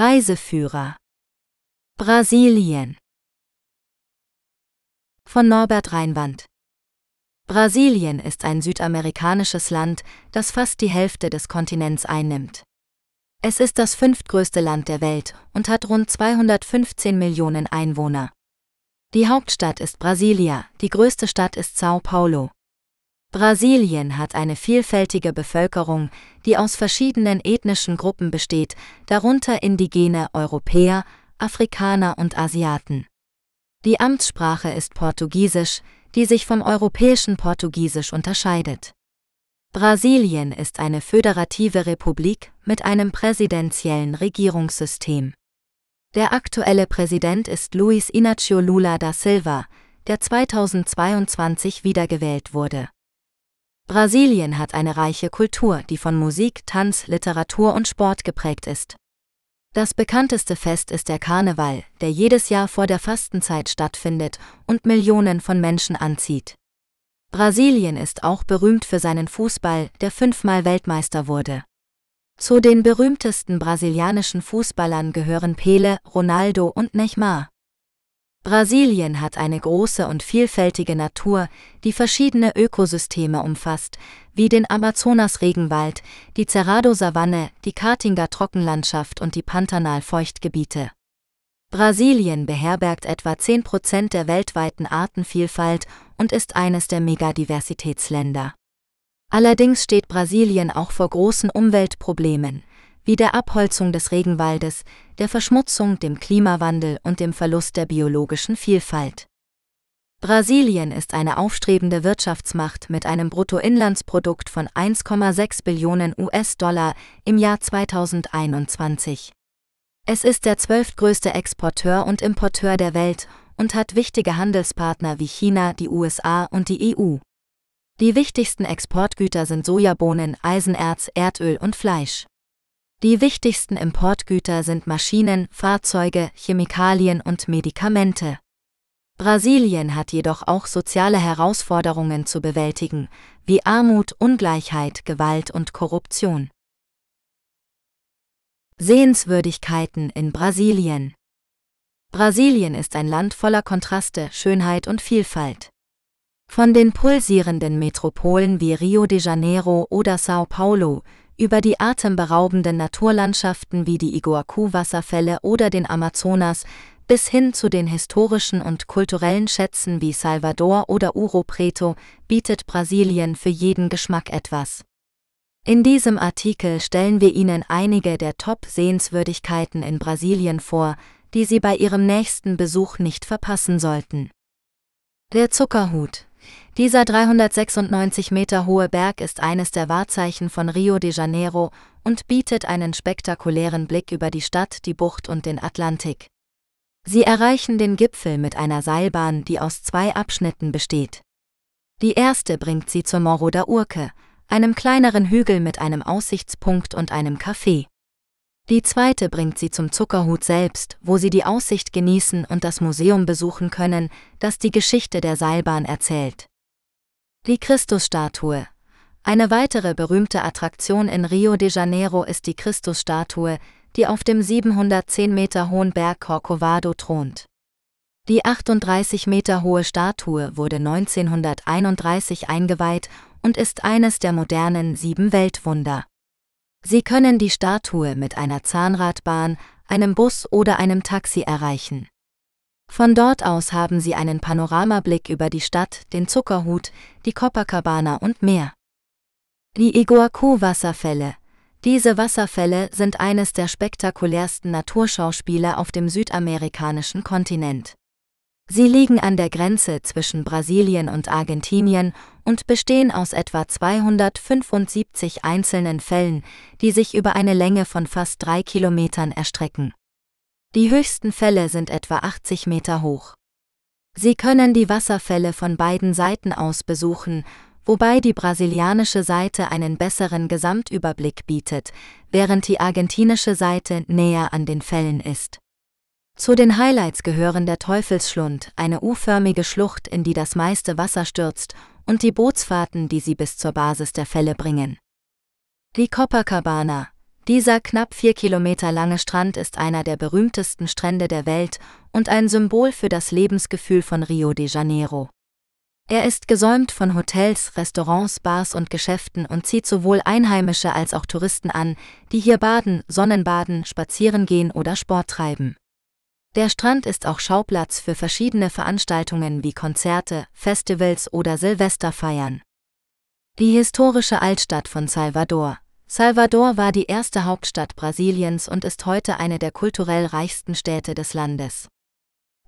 Reiseführer Brasilien von Norbert Reinwand Brasilien ist ein südamerikanisches Land, das fast die Hälfte des Kontinents einnimmt. Es ist das fünftgrößte Land der Welt und hat rund 215 Millionen Einwohner. Die Hauptstadt ist Brasilia, die größte Stadt ist Sao Paulo. Brasilien hat eine vielfältige Bevölkerung, die aus verschiedenen ethnischen Gruppen besteht, darunter indigene Europäer, Afrikaner und Asiaten. Die Amtssprache ist Portugiesisch, die sich vom europäischen Portugiesisch unterscheidet. Brasilien ist eine föderative Republik mit einem präsidentiellen Regierungssystem. Der aktuelle Präsident ist Luiz Inácio Lula da Silva, der 2022 wiedergewählt wurde. Brasilien hat eine reiche Kultur, die von Musik, Tanz, Literatur und Sport geprägt ist. Das bekannteste Fest ist der Karneval, der jedes Jahr vor der Fastenzeit stattfindet und Millionen von Menschen anzieht. Brasilien ist auch berühmt für seinen Fußball, der fünfmal Weltmeister wurde. Zu den berühmtesten brasilianischen Fußballern gehören Pele, Ronaldo und Neymar. Brasilien hat eine große und vielfältige Natur, die verschiedene Ökosysteme umfasst, wie den Amazonas-Regenwald, die Cerrado-Savanne, die Caatinga Trockenlandschaft und die Pantanal-Feuchtgebiete. Brasilien beherbergt etwa 10 Prozent der weltweiten Artenvielfalt und ist eines der Megadiversitätsländer. Allerdings steht Brasilien auch vor großen Umweltproblemen, wie der Abholzung des Regenwaldes, der Verschmutzung, dem Klimawandel und dem Verlust der biologischen Vielfalt. Brasilien ist eine aufstrebende Wirtschaftsmacht mit einem Bruttoinlandsprodukt von 1,6 Billionen US-Dollar im Jahr 2021. Es ist der zwölftgrößte Exporteur und Importeur der Welt und hat wichtige Handelspartner wie China, die USA und die EU. Die wichtigsten Exportgüter sind Sojabohnen, Eisenerz, Erdöl und Fleisch. Die wichtigsten Importgüter sind Maschinen, Fahrzeuge, Chemikalien und Medikamente. Brasilien hat jedoch auch soziale Herausforderungen zu bewältigen, wie Armut, Ungleichheit, Gewalt und Korruption. Sehenswürdigkeiten in Brasilien Brasilien ist ein Land voller Kontraste, Schönheit und Vielfalt. Von den pulsierenden Metropolen wie Rio de Janeiro oder Sao Paulo über die atemberaubenden Naturlandschaften wie die Iguacu-Wasserfälle oder den Amazonas bis hin zu den historischen und kulturellen Schätzen wie Salvador oder Ouro Preto bietet Brasilien für jeden Geschmack etwas. In diesem Artikel stellen wir Ihnen einige der Top-Sehenswürdigkeiten in Brasilien vor, die Sie bei Ihrem nächsten Besuch nicht verpassen sollten. Der Zuckerhut dieser 396 Meter hohe Berg ist eines der Wahrzeichen von Rio de Janeiro und bietet einen spektakulären Blick über die Stadt, die Bucht und den Atlantik. Sie erreichen den Gipfel mit einer Seilbahn, die aus zwei Abschnitten besteht. Die erste bringt sie zur Morro da Urke, einem kleineren Hügel mit einem Aussichtspunkt und einem Café. Die zweite bringt sie zum Zuckerhut selbst, wo sie die Aussicht genießen und das Museum besuchen können, das die Geschichte der Seilbahn erzählt. Die Christusstatue. Eine weitere berühmte Attraktion in Rio de Janeiro ist die Christusstatue, die auf dem 710 Meter hohen Berg Corcovado thront. Die 38 Meter hohe Statue wurde 1931 eingeweiht und ist eines der modernen sieben Weltwunder. Sie können die Statue mit einer Zahnradbahn, einem Bus oder einem Taxi erreichen. Von dort aus haben Sie einen Panoramablick über die Stadt, den Zuckerhut, die Copacabana und mehr. Die Iguacu-Wasserfälle. Diese Wasserfälle sind eines der spektakulärsten Naturschauspiele auf dem südamerikanischen Kontinent. Sie liegen an der Grenze zwischen Brasilien und Argentinien und bestehen aus etwa 275 einzelnen Fällen, die sich über eine Länge von fast drei Kilometern erstrecken. Die höchsten Fälle sind etwa 80 Meter hoch. Sie können die Wasserfälle von beiden Seiten aus besuchen, wobei die brasilianische Seite einen besseren Gesamtüberblick bietet, während die argentinische Seite näher an den Fällen ist. Zu den Highlights gehören der Teufelsschlund, eine U-förmige Schlucht, in die das meiste Wasser stürzt, und die Bootsfahrten, die sie bis zur Basis der Fälle bringen. Die Copacabana. Dieser knapp vier Kilometer lange Strand ist einer der berühmtesten Strände der Welt und ein Symbol für das Lebensgefühl von Rio de Janeiro. Er ist gesäumt von Hotels, Restaurants, Bars und Geschäften und zieht sowohl Einheimische als auch Touristen an, die hier baden, Sonnenbaden, spazieren gehen oder Sport treiben. Der Strand ist auch Schauplatz für verschiedene Veranstaltungen wie Konzerte, Festivals oder Silvesterfeiern. Die historische Altstadt von Salvador, Salvador war die erste Hauptstadt Brasiliens und ist heute eine der kulturell reichsten Städte des Landes.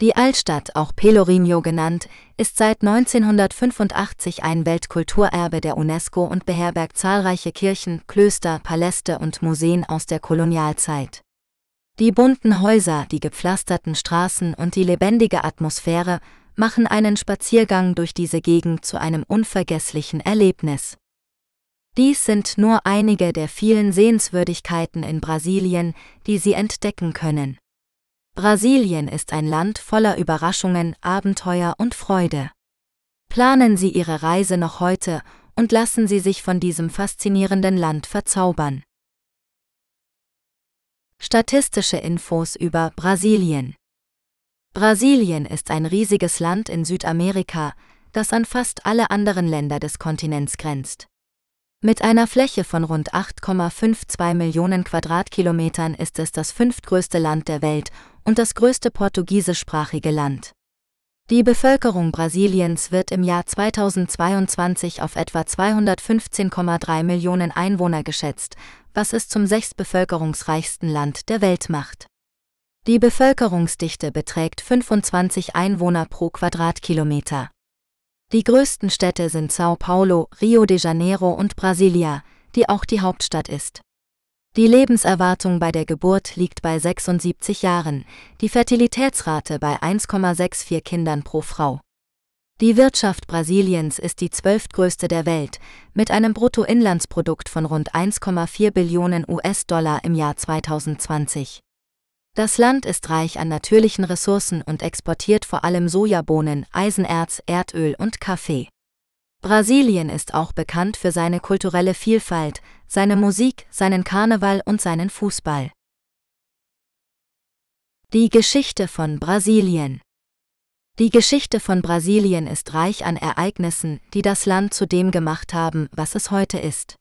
Die Altstadt, auch Pelourinho genannt, ist seit 1985 ein Weltkulturerbe der UNESCO und beherbergt zahlreiche Kirchen, Klöster, Paläste und Museen aus der Kolonialzeit. Die bunten Häuser, die gepflasterten Straßen und die lebendige Atmosphäre machen einen Spaziergang durch diese Gegend zu einem unvergesslichen Erlebnis. Dies sind nur einige der vielen Sehenswürdigkeiten in Brasilien, die Sie entdecken können. Brasilien ist ein Land voller Überraschungen, Abenteuer und Freude. Planen Sie Ihre Reise noch heute und lassen Sie sich von diesem faszinierenden Land verzaubern. Statistische Infos über Brasilien Brasilien ist ein riesiges Land in Südamerika, das an fast alle anderen Länder des Kontinents grenzt. Mit einer Fläche von rund 8,52 Millionen Quadratkilometern ist es das fünftgrößte Land der Welt und das größte portugiesischsprachige Land. Die Bevölkerung Brasiliens wird im Jahr 2022 auf etwa 215,3 Millionen Einwohner geschätzt, was es zum sechstbevölkerungsreichsten Land der Welt macht. Die Bevölkerungsdichte beträgt 25 Einwohner pro Quadratkilometer. Die größten Städte sind Sao Paulo, Rio de Janeiro und Brasilia, die auch die Hauptstadt ist. Die Lebenserwartung bei der Geburt liegt bei 76 Jahren, die Fertilitätsrate bei 1,64 Kindern pro Frau. Die Wirtschaft Brasiliens ist die zwölftgrößte der Welt, mit einem Bruttoinlandsprodukt von rund 1,4 Billionen US-Dollar im Jahr 2020. Das Land ist reich an natürlichen Ressourcen und exportiert vor allem Sojabohnen, Eisenerz, Erdöl und Kaffee. Brasilien ist auch bekannt für seine kulturelle Vielfalt, seine Musik, seinen Karneval und seinen Fußball. Die Geschichte von Brasilien Die Geschichte von Brasilien ist reich an Ereignissen, die das Land zu dem gemacht haben, was es heute ist.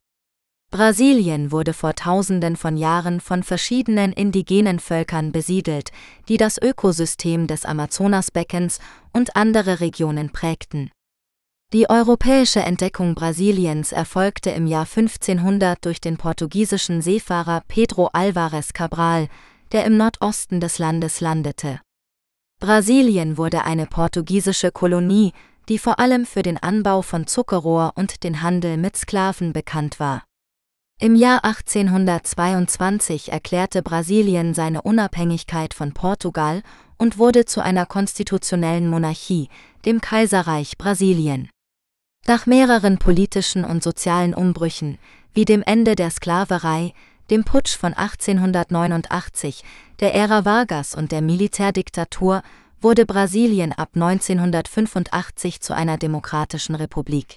Brasilien wurde vor Tausenden von Jahren von verschiedenen indigenen Völkern besiedelt, die das Ökosystem des Amazonasbeckens und andere Regionen prägten. Die europäische Entdeckung Brasiliens erfolgte im Jahr 1500 durch den portugiesischen Seefahrer Pedro Álvares Cabral, der im Nordosten des Landes landete. Brasilien wurde eine portugiesische Kolonie, die vor allem für den Anbau von Zuckerrohr und den Handel mit Sklaven bekannt war. Im Jahr 1822 erklärte Brasilien seine Unabhängigkeit von Portugal und wurde zu einer konstitutionellen Monarchie, dem Kaiserreich Brasilien. Nach mehreren politischen und sozialen Umbrüchen, wie dem Ende der Sklaverei, dem Putsch von 1889, der Ära Vargas und der Militärdiktatur, wurde Brasilien ab 1985 zu einer demokratischen Republik.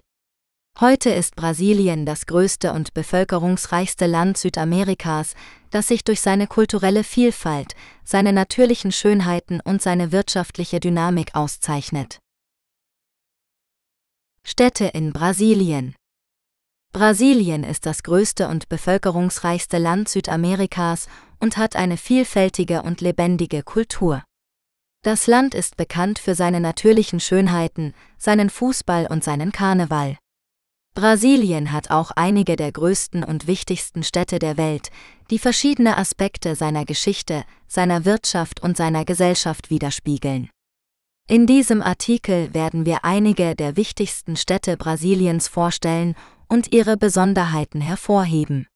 Heute ist Brasilien das größte und bevölkerungsreichste Land Südamerikas, das sich durch seine kulturelle Vielfalt, seine natürlichen Schönheiten und seine wirtschaftliche Dynamik auszeichnet. Städte in Brasilien Brasilien ist das größte und bevölkerungsreichste Land Südamerikas und hat eine vielfältige und lebendige Kultur. Das Land ist bekannt für seine natürlichen Schönheiten, seinen Fußball und seinen Karneval. Brasilien hat auch einige der größten und wichtigsten Städte der Welt, die verschiedene Aspekte seiner Geschichte, seiner Wirtschaft und seiner Gesellschaft widerspiegeln. In diesem Artikel werden wir einige der wichtigsten Städte Brasiliens vorstellen und ihre Besonderheiten hervorheben.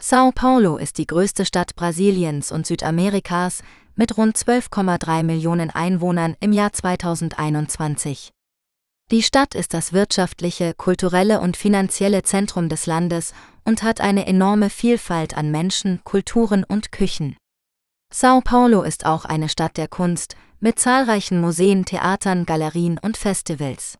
Sao Paulo ist die größte Stadt Brasiliens und Südamerikas mit rund 12,3 Millionen Einwohnern im Jahr 2021. Die Stadt ist das wirtschaftliche, kulturelle und finanzielle Zentrum des Landes und hat eine enorme Vielfalt an Menschen, Kulturen und Küchen. Sao Paulo ist auch eine Stadt der Kunst, mit zahlreichen Museen, Theatern, Galerien und Festivals.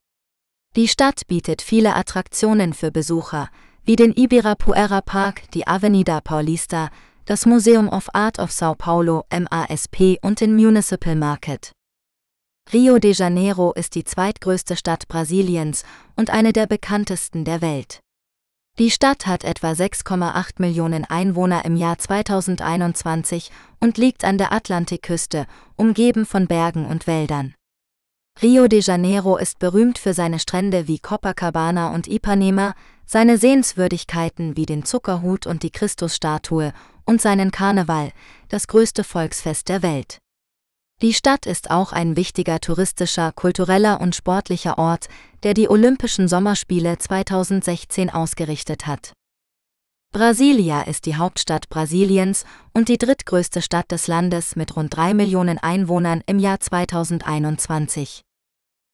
Die Stadt bietet viele Attraktionen für Besucher, wie den Ibirapuera Park, die Avenida Paulista, das Museum of Art of Sao Paulo MASP und den Municipal Market. Rio de Janeiro ist die zweitgrößte Stadt Brasiliens und eine der bekanntesten der Welt. Die Stadt hat etwa 6,8 Millionen Einwohner im Jahr 2021 und liegt an der Atlantikküste, umgeben von Bergen und Wäldern. Rio de Janeiro ist berühmt für seine Strände wie Copacabana und Ipanema, seine Sehenswürdigkeiten wie den Zuckerhut und die Christusstatue und seinen Karneval, das größte Volksfest der Welt. Die Stadt ist auch ein wichtiger touristischer, kultureller und sportlicher Ort, der die Olympischen Sommerspiele 2016 ausgerichtet hat. Brasilia ist die Hauptstadt Brasiliens und die drittgrößte Stadt des Landes mit rund drei Millionen Einwohnern im Jahr 2021.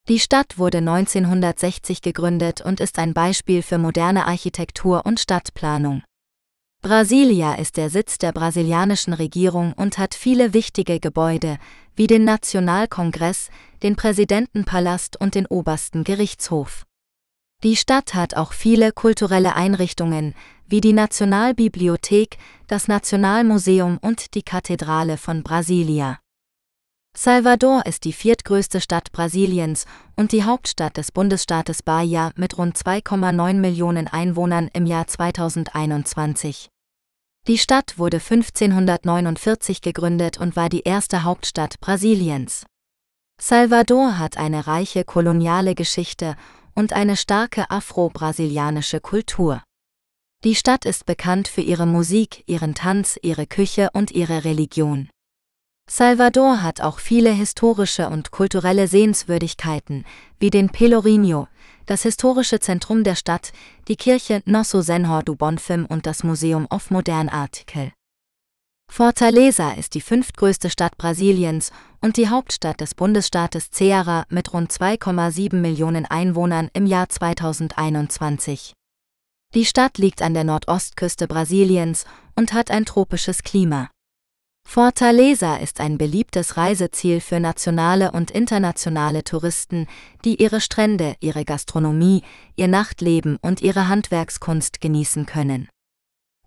Die Stadt wurde 1960 gegründet und ist ein Beispiel für moderne Architektur und Stadtplanung. Brasilia ist der Sitz der brasilianischen Regierung und hat viele wichtige Gebäude, wie den Nationalkongress, den Präsidentenpalast und den obersten Gerichtshof. Die Stadt hat auch viele kulturelle Einrichtungen, wie die Nationalbibliothek, das Nationalmuseum und die Kathedrale von Brasilia. Salvador ist die viertgrößte Stadt Brasiliens und die Hauptstadt des Bundesstaates Bahia mit rund 2,9 Millionen Einwohnern im Jahr 2021. Die Stadt wurde 1549 gegründet und war die erste Hauptstadt Brasiliens. Salvador hat eine reiche koloniale Geschichte und eine starke afro-brasilianische Kultur. Die Stadt ist bekannt für ihre Musik, ihren Tanz, ihre Küche und ihre Religion. Salvador hat auch viele historische und kulturelle Sehenswürdigkeiten, wie den Pelourinho, das historische Zentrum der Stadt, die Kirche Nosso Senhor do Bonfim und das Museum of Modern Artikel. Fortaleza ist die fünftgrößte Stadt Brasiliens und die Hauptstadt des Bundesstaates Ceará mit rund 2,7 Millionen Einwohnern im Jahr 2021. Die Stadt liegt an der Nordostküste Brasiliens und hat ein tropisches Klima. Fortaleza ist ein beliebtes Reiseziel für nationale und internationale Touristen, die ihre Strände, ihre Gastronomie, ihr Nachtleben und ihre Handwerkskunst genießen können.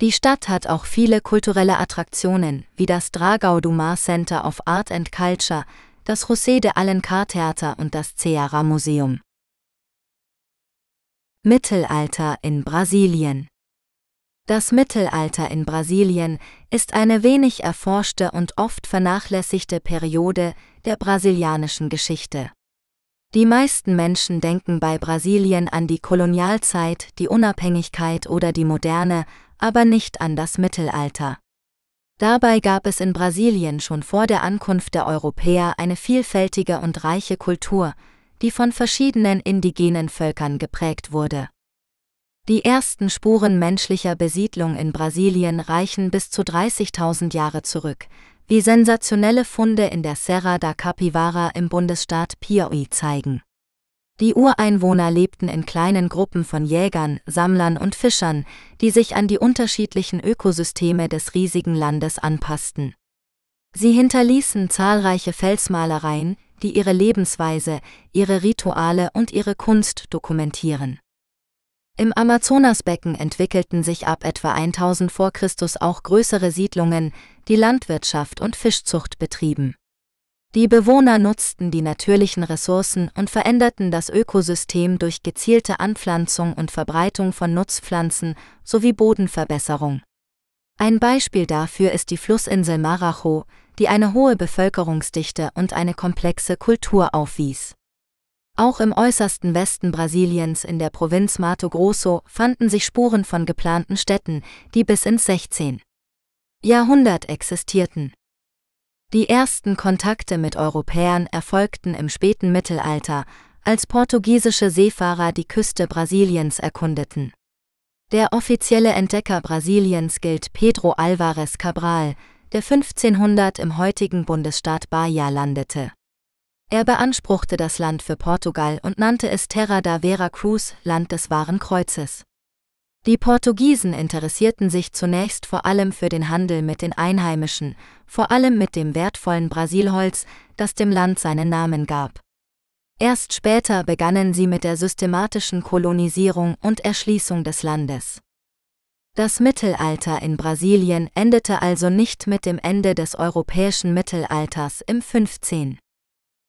Die Stadt hat auch viele kulturelle Attraktionen, wie das Dragao do Mar Center of Art and Culture, das José de Alencar Theater und das Ceará Museum. Mittelalter in Brasilien das Mittelalter in Brasilien ist eine wenig erforschte und oft vernachlässigte Periode der brasilianischen Geschichte. Die meisten Menschen denken bei Brasilien an die Kolonialzeit, die Unabhängigkeit oder die Moderne, aber nicht an das Mittelalter. Dabei gab es in Brasilien schon vor der Ankunft der Europäer eine vielfältige und reiche Kultur, die von verschiedenen indigenen Völkern geprägt wurde. Die ersten Spuren menschlicher Besiedlung in Brasilien reichen bis zu 30.000 Jahre zurück, wie sensationelle Funde in der Serra da Capivara im Bundesstaat Piauí zeigen. Die Ureinwohner lebten in kleinen Gruppen von Jägern, Sammlern und Fischern, die sich an die unterschiedlichen Ökosysteme des riesigen Landes anpassten. Sie hinterließen zahlreiche Felsmalereien, die ihre Lebensweise, ihre Rituale und ihre Kunst dokumentieren. Im Amazonasbecken entwickelten sich ab etwa 1000 vor Christus auch größere Siedlungen, die Landwirtschaft und Fischzucht betrieben. Die Bewohner nutzten die natürlichen Ressourcen und veränderten das Ökosystem durch gezielte Anpflanzung und Verbreitung von Nutzpflanzen sowie Bodenverbesserung. Ein Beispiel dafür ist die Flussinsel Marajo, die eine hohe Bevölkerungsdichte und eine komplexe Kultur aufwies. Auch im äußersten Westen Brasiliens in der Provinz Mato Grosso fanden sich Spuren von geplanten Städten, die bis ins 16. Jahrhundert existierten. Die ersten Kontakte mit Europäern erfolgten im späten Mittelalter, als portugiesische Seefahrer die Küste Brasiliens erkundeten. Der offizielle Entdecker Brasiliens gilt Pedro Álvares Cabral, der 1500 im heutigen Bundesstaat Bahia landete. Er beanspruchte das Land für Portugal und nannte es Terra da Vera Cruz, Land des wahren Kreuzes. Die Portugiesen interessierten sich zunächst vor allem für den Handel mit den Einheimischen, vor allem mit dem wertvollen Brasilholz, das dem Land seinen Namen gab. Erst später begannen sie mit der systematischen Kolonisierung und Erschließung des Landes. Das Mittelalter in Brasilien endete also nicht mit dem Ende des europäischen Mittelalters im 15.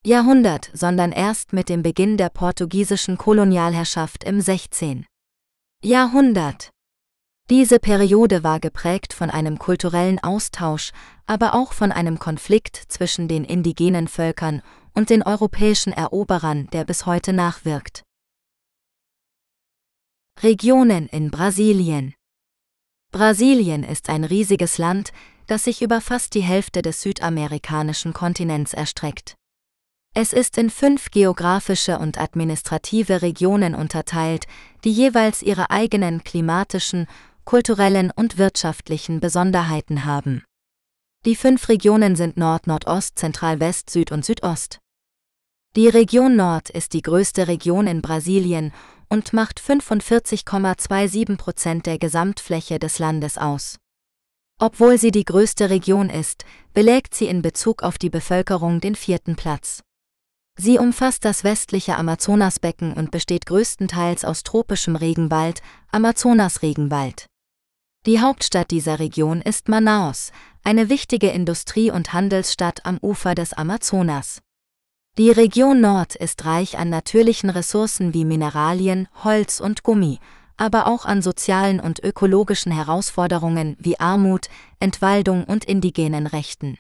Jahrhundert, sondern erst mit dem Beginn der portugiesischen Kolonialherrschaft im 16. Jahrhundert. Diese Periode war geprägt von einem kulturellen Austausch, aber auch von einem Konflikt zwischen den indigenen Völkern und den europäischen Eroberern, der bis heute nachwirkt. Regionen in Brasilien Brasilien ist ein riesiges Land, das sich über fast die Hälfte des südamerikanischen Kontinents erstreckt. Es ist in fünf geografische und administrative Regionen unterteilt, die jeweils ihre eigenen klimatischen, kulturellen und wirtschaftlichen Besonderheiten haben. Die fünf Regionen sind Nord, Nordost, Zentral, West, Süd und Südost. Die Region Nord ist die größte Region in Brasilien und macht 45,27 Prozent der Gesamtfläche des Landes aus. Obwohl sie die größte Region ist, belegt sie in Bezug auf die Bevölkerung den vierten Platz. Sie umfasst das westliche Amazonasbecken und besteht größtenteils aus tropischem Regenwald, Amazonasregenwald. Die Hauptstadt dieser Region ist Manaus, eine wichtige Industrie- und Handelsstadt am Ufer des Amazonas. Die Region Nord ist reich an natürlichen Ressourcen wie Mineralien, Holz und Gummi, aber auch an sozialen und ökologischen Herausforderungen wie Armut, Entwaldung und indigenen Rechten.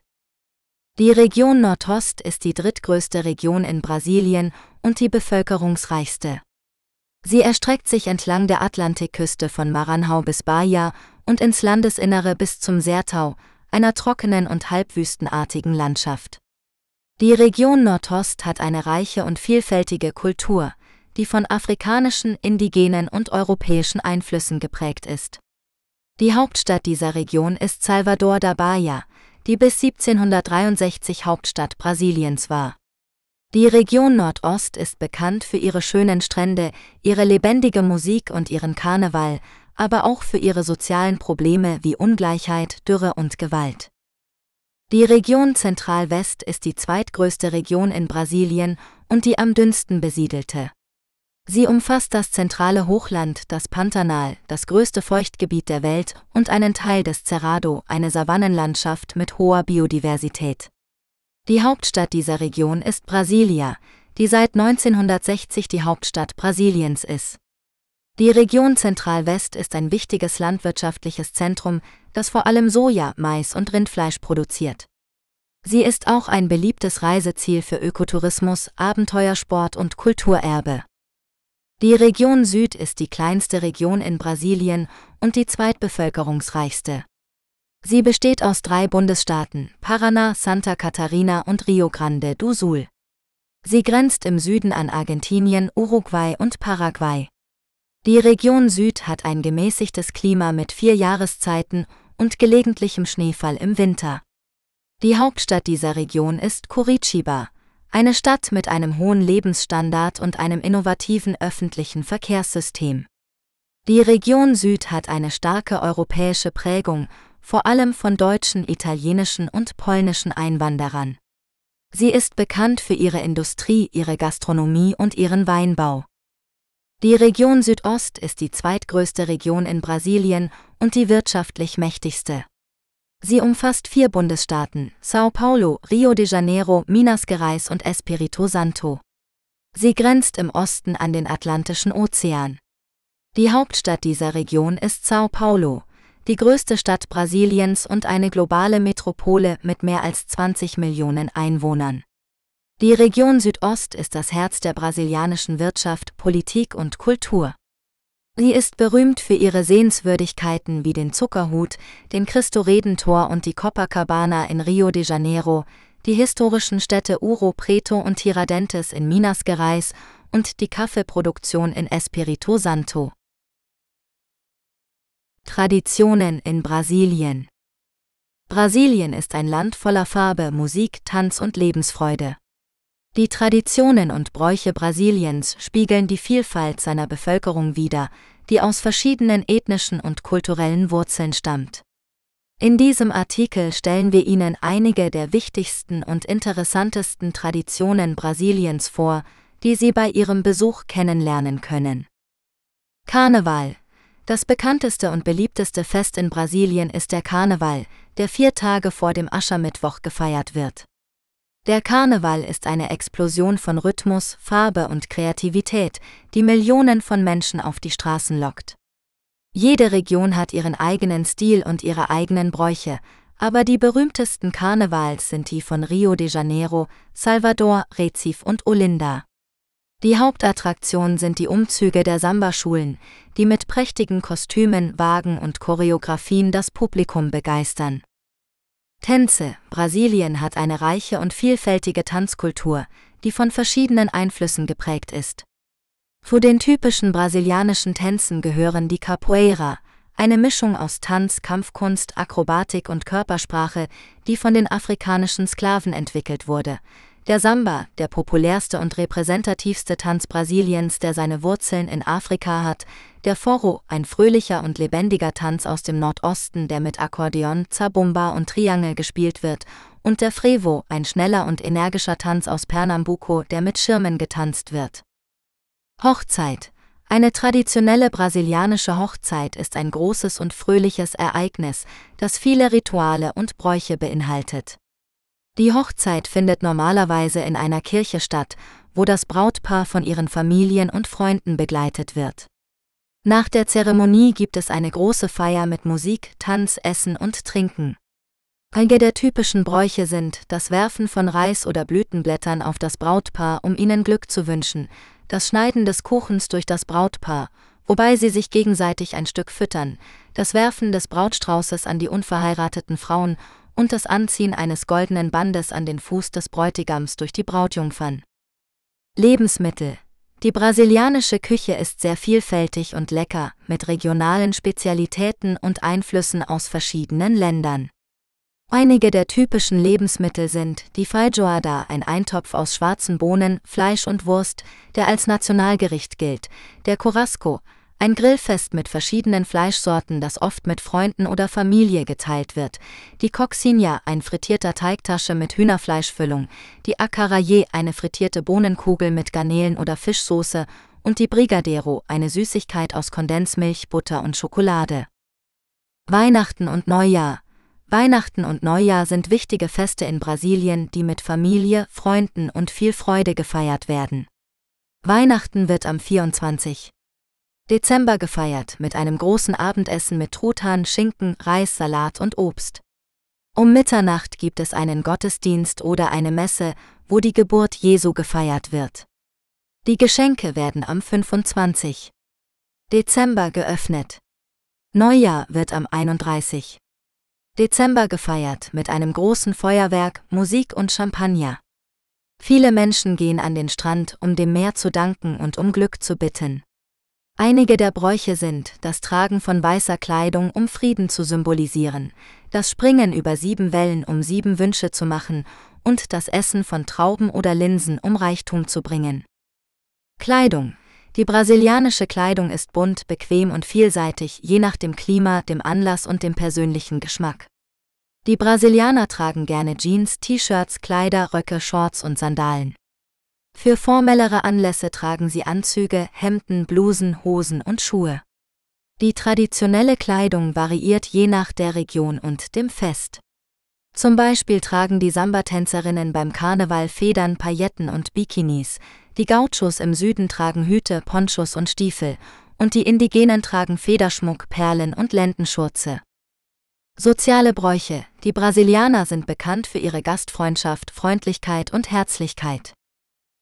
Die Region Nordost ist die drittgrößte Region in Brasilien und die bevölkerungsreichste. Sie erstreckt sich entlang der Atlantikküste von Maranhão bis Bahia und ins Landesinnere bis zum Sertau, einer trockenen und halbwüstenartigen Landschaft. Die Region Nordost hat eine reiche und vielfältige Kultur, die von afrikanischen, indigenen und europäischen Einflüssen geprägt ist. Die Hauptstadt dieser Region ist Salvador da Bahia, die bis 1763 Hauptstadt Brasiliens war. Die Region Nordost ist bekannt für ihre schönen Strände, ihre lebendige Musik und ihren Karneval, aber auch für ihre sozialen Probleme wie Ungleichheit, Dürre und Gewalt. Die Region Zentralwest ist die zweitgrößte Region in Brasilien und die am dünnsten besiedelte. Sie umfasst das zentrale Hochland, das Pantanal, das größte Feuchtgebiet der Welt und einen Teil des Cerrado, eine Savannenlandschaft mit hoher Biodiversität. Die Hauptstadt dieser Region ist Brasilia, die seit 1960 die Hauptstadt Brasiliens ist. Die Region Zentralwest ist ein wichtiges landwirtschaftliches Zentrum, das vor allem Soja, Mais und Rindfleisch produziert. Sie ist auch ein beliebtes Reiseziel für Ökotourismus, Abenteuersport und Kulturerbe. Die Region Süd ist die kleinste Region in Brasilien und die zweitbevölkerungsreichste. Sie besteht aus drei Bundesstaaten, Paraná, Santa Catarina und Rio Grande do Sul. Sie grenzt im Süden an Argentinien, Uruguay und Paraguay. Die Region Süd hat ein gemäßigtes Klima mit vier Jahreszeiten und gelegentlichem Schneefall im Winter. Die Hauptstadt dieser Region ist Curitiba, eine Stadt mit einem hohen Lebensstandard und einem innovativen öffentlichen Verkehrssystem. Die Region Süd hat eine starke europäische Prägung, vor allem von deutschen, italienischen und polnischen Einwanderern. Sie ist bekannt für ihre Industrie, ihre Gastronomie und ihren Weinbau. Die Region Südost ist die zweitgrößte Region in Brasilien und die wirtschaftlich mächtigste. Sie umfasst vier Bundesstaaten, São Paulo, Rio de Janeiro, Minas Gerais und Espírito Santo. Sie grenzt im Osten an den Atlantischen Ozean. Die Hauptstadt dieser Region ist São Paulo, die größte Stadt Brasiliens und eine globale Metropole mit mehr als 20 Millionen Einwohnern. Die Region Südost ist das Herz der brasilianischen Wirtschaft, Politik und Kultur. Sie ist berühmt für ihre Sehenswürdigkeiten wie den Zuckerhut, den Cristo-Redentor und die Copacabana in Rio de Janeiro, die historischen Städte Ouro Preto und Tiradentes in Minas Gerais und die Kaffeeproduktion in Espírito Santo. Traditionen in Brasilien Brasilien ist ein Land voller Farbe, Musik, Tanz und Lebensfreude. Die Traditionen und Bräuche Brasiliens spiegeln die Vielfalt seiner Bevölkerung wider, die aus verschiedenen ethnischen und kulturellen Wurzeln stammt. In diesem Artikel stellen wir Ihnen einige der wichtigsten und interessantesten Traditionen Brasiliens vor, die Sie bei Ihrem Besuch kennenlernen können. Karneval. Das bekannteste und beliebteste Fest in Brasilien ist der Karneval, der vier Tage vor dem Aschermittwoch gefeiert wird. Der Karneval ist eine Explosion von Rhythmus, Farbe und Kreativität, die Millionen von Menschen auf die Straßen lockt. Jede Region hat ihren eigenen Stil und ihre eigenen Bräuche, aber die berühmtesten Karnevals sind die von Rio de Janeiro, Salvador, Recife und Olinda. Die Hauptattraktion sind die Umzüge der Samba-Schulen, die mit prächtigen Kostümen, Wagen und Choreografien das Publikum begeistern. Tänze Brasilien hat eine reiche und vielfältige Tanzkultur, die von verschiedenen Einflüssen geprägt ist. Zu den typischen brasilianischen Tänzen gehören die Capoeira, eine Mischung aus Tanz, Kampfkunst, Akrobatik und Körpersprache, die von den afrikanischen Sklaven entwickelt wurde. Der Samba, der populärste und repräsentativste Tanz Brasiliens, der seine Wurzeln in Afrika hat, der Forro, ein fröhlicher und lebendiger Tanz aus dem Nordosten, der mit Akkordeon, Zabumba und Triangel gespielt wird, und der Frevo, ein schneller und energischer Tanz aus Pernambuco, der mit Schirmen getanzt wird. Hochzeit eine traditionelle brasilianische Hochzeit ist ein großes und fröhliches Ereignis, das viele Rituale und Bräuche beinhaltet. Die Hochzeit findet normalerweise in einer Kirche statt, wo das Brautpaar von ihren Familien und Freunden begleitet wird. Nach der Zeremonie gibt es eine große Feier mit Musik, Tanz, Essen und Trinken. Einige der typischen Bräuche sind das Werfen von Reis oder Blütenblättern auf das Brautpaar, um ihnen Glück zu wünschen, das Schneiden des Kuchens durch das Brautpaar, wobei sie sich gegenseitig ein Stück füttern, das Werfen des Brautstraußes an die unverheirateten Frauen und das Anziehen eines goldenen Bandes an den Fuß des Bräutigams durch die Brautjungfern. Lebensmittel Die brasilianische Küche ist sehr vielfältig und lecker, mit regionalen Spezialitäten und Einflüssen aus verschiedenen Ländern. Einige der typischen Lebensmittel sind die Feijoada, ein Eintopf aus schwarzen Bohnen, Fleisch und Wurst, der als Nationalgericht gilt, der Churrasco, ein Grillfest mit verschiedenen Fleischsorten, das oft mit Freunden oder Familie geteilt wird, die Coccinha, ein frittierter Teigtasche mit Hühnerfleischfüllung, die Acaraye, eine frittierte Bohnenkugel mit Garnelen oder Fischsoße und die Brigadeiro, eine Süßigkeit aus Kondensmilch, Butter und Schokolade. Weihnachten und Neujahr Weihnachten und Neujahr sind wichtige Feste in Brasilien, die mit Familie, Freunden und viel Freude gefeiert werden. Weihnachten wird am 24. Dezember gefeiert mit einem großen Abendessen mit Truthahn, Schinken, Reis, Salat und Obst. Um Mitternacht gibt es einen Gottesdienst oder eine Messe, wo die Geburt Jesu gefeiert wird. Die Geschenke werden am 25. Dezember geöffnet. Neujahr wird am 31. Dezember gefeiert mit einem großen Feuerwerk, Musik und Champagner. Viele Menschen gehen an den Strand, um dem Meer zu danken und um Glück zu bitten. Einige der Bräuche sind das Tragen von weißer Kleidung, um Frieden zu symbolisieren, das Springen über sieben Wellen, um sieben Wünsche zu machen, und das Essen von Trauben oder Linsen, um Reichtum zu bringen. Kleidung die brasilianische Kleidung ist bunt, bequem und vielseitig, je nach dem Klima, dem Anlass und dem persönlichen Geschmack. Die Brasilianer tragen gerne Jeans, T-Shirts, Kleider, Röcke, Shorts und Sandalen. Für formellere Anlässe tragen sie Anzüge, Hemden, Blusen, Hosen und Schuhe. Die traditionelle Kleidung variiert je nach der Region und dem Fest. Zum Beispiel tragen die Samba-Tänzerinnen beim Karneval Federn, Pailletten und Bikinis, die Gauchos im Süden tragen Hüte, Ponchos und Stiefel, und die Indigenen tragen Federschmuck, Perlen und Lendenschurze. Soziale Bräuche. Die Brasilianer sind bekannt für ihre Gastfreundschaft, Freundlichkeit und Herzlichkeit.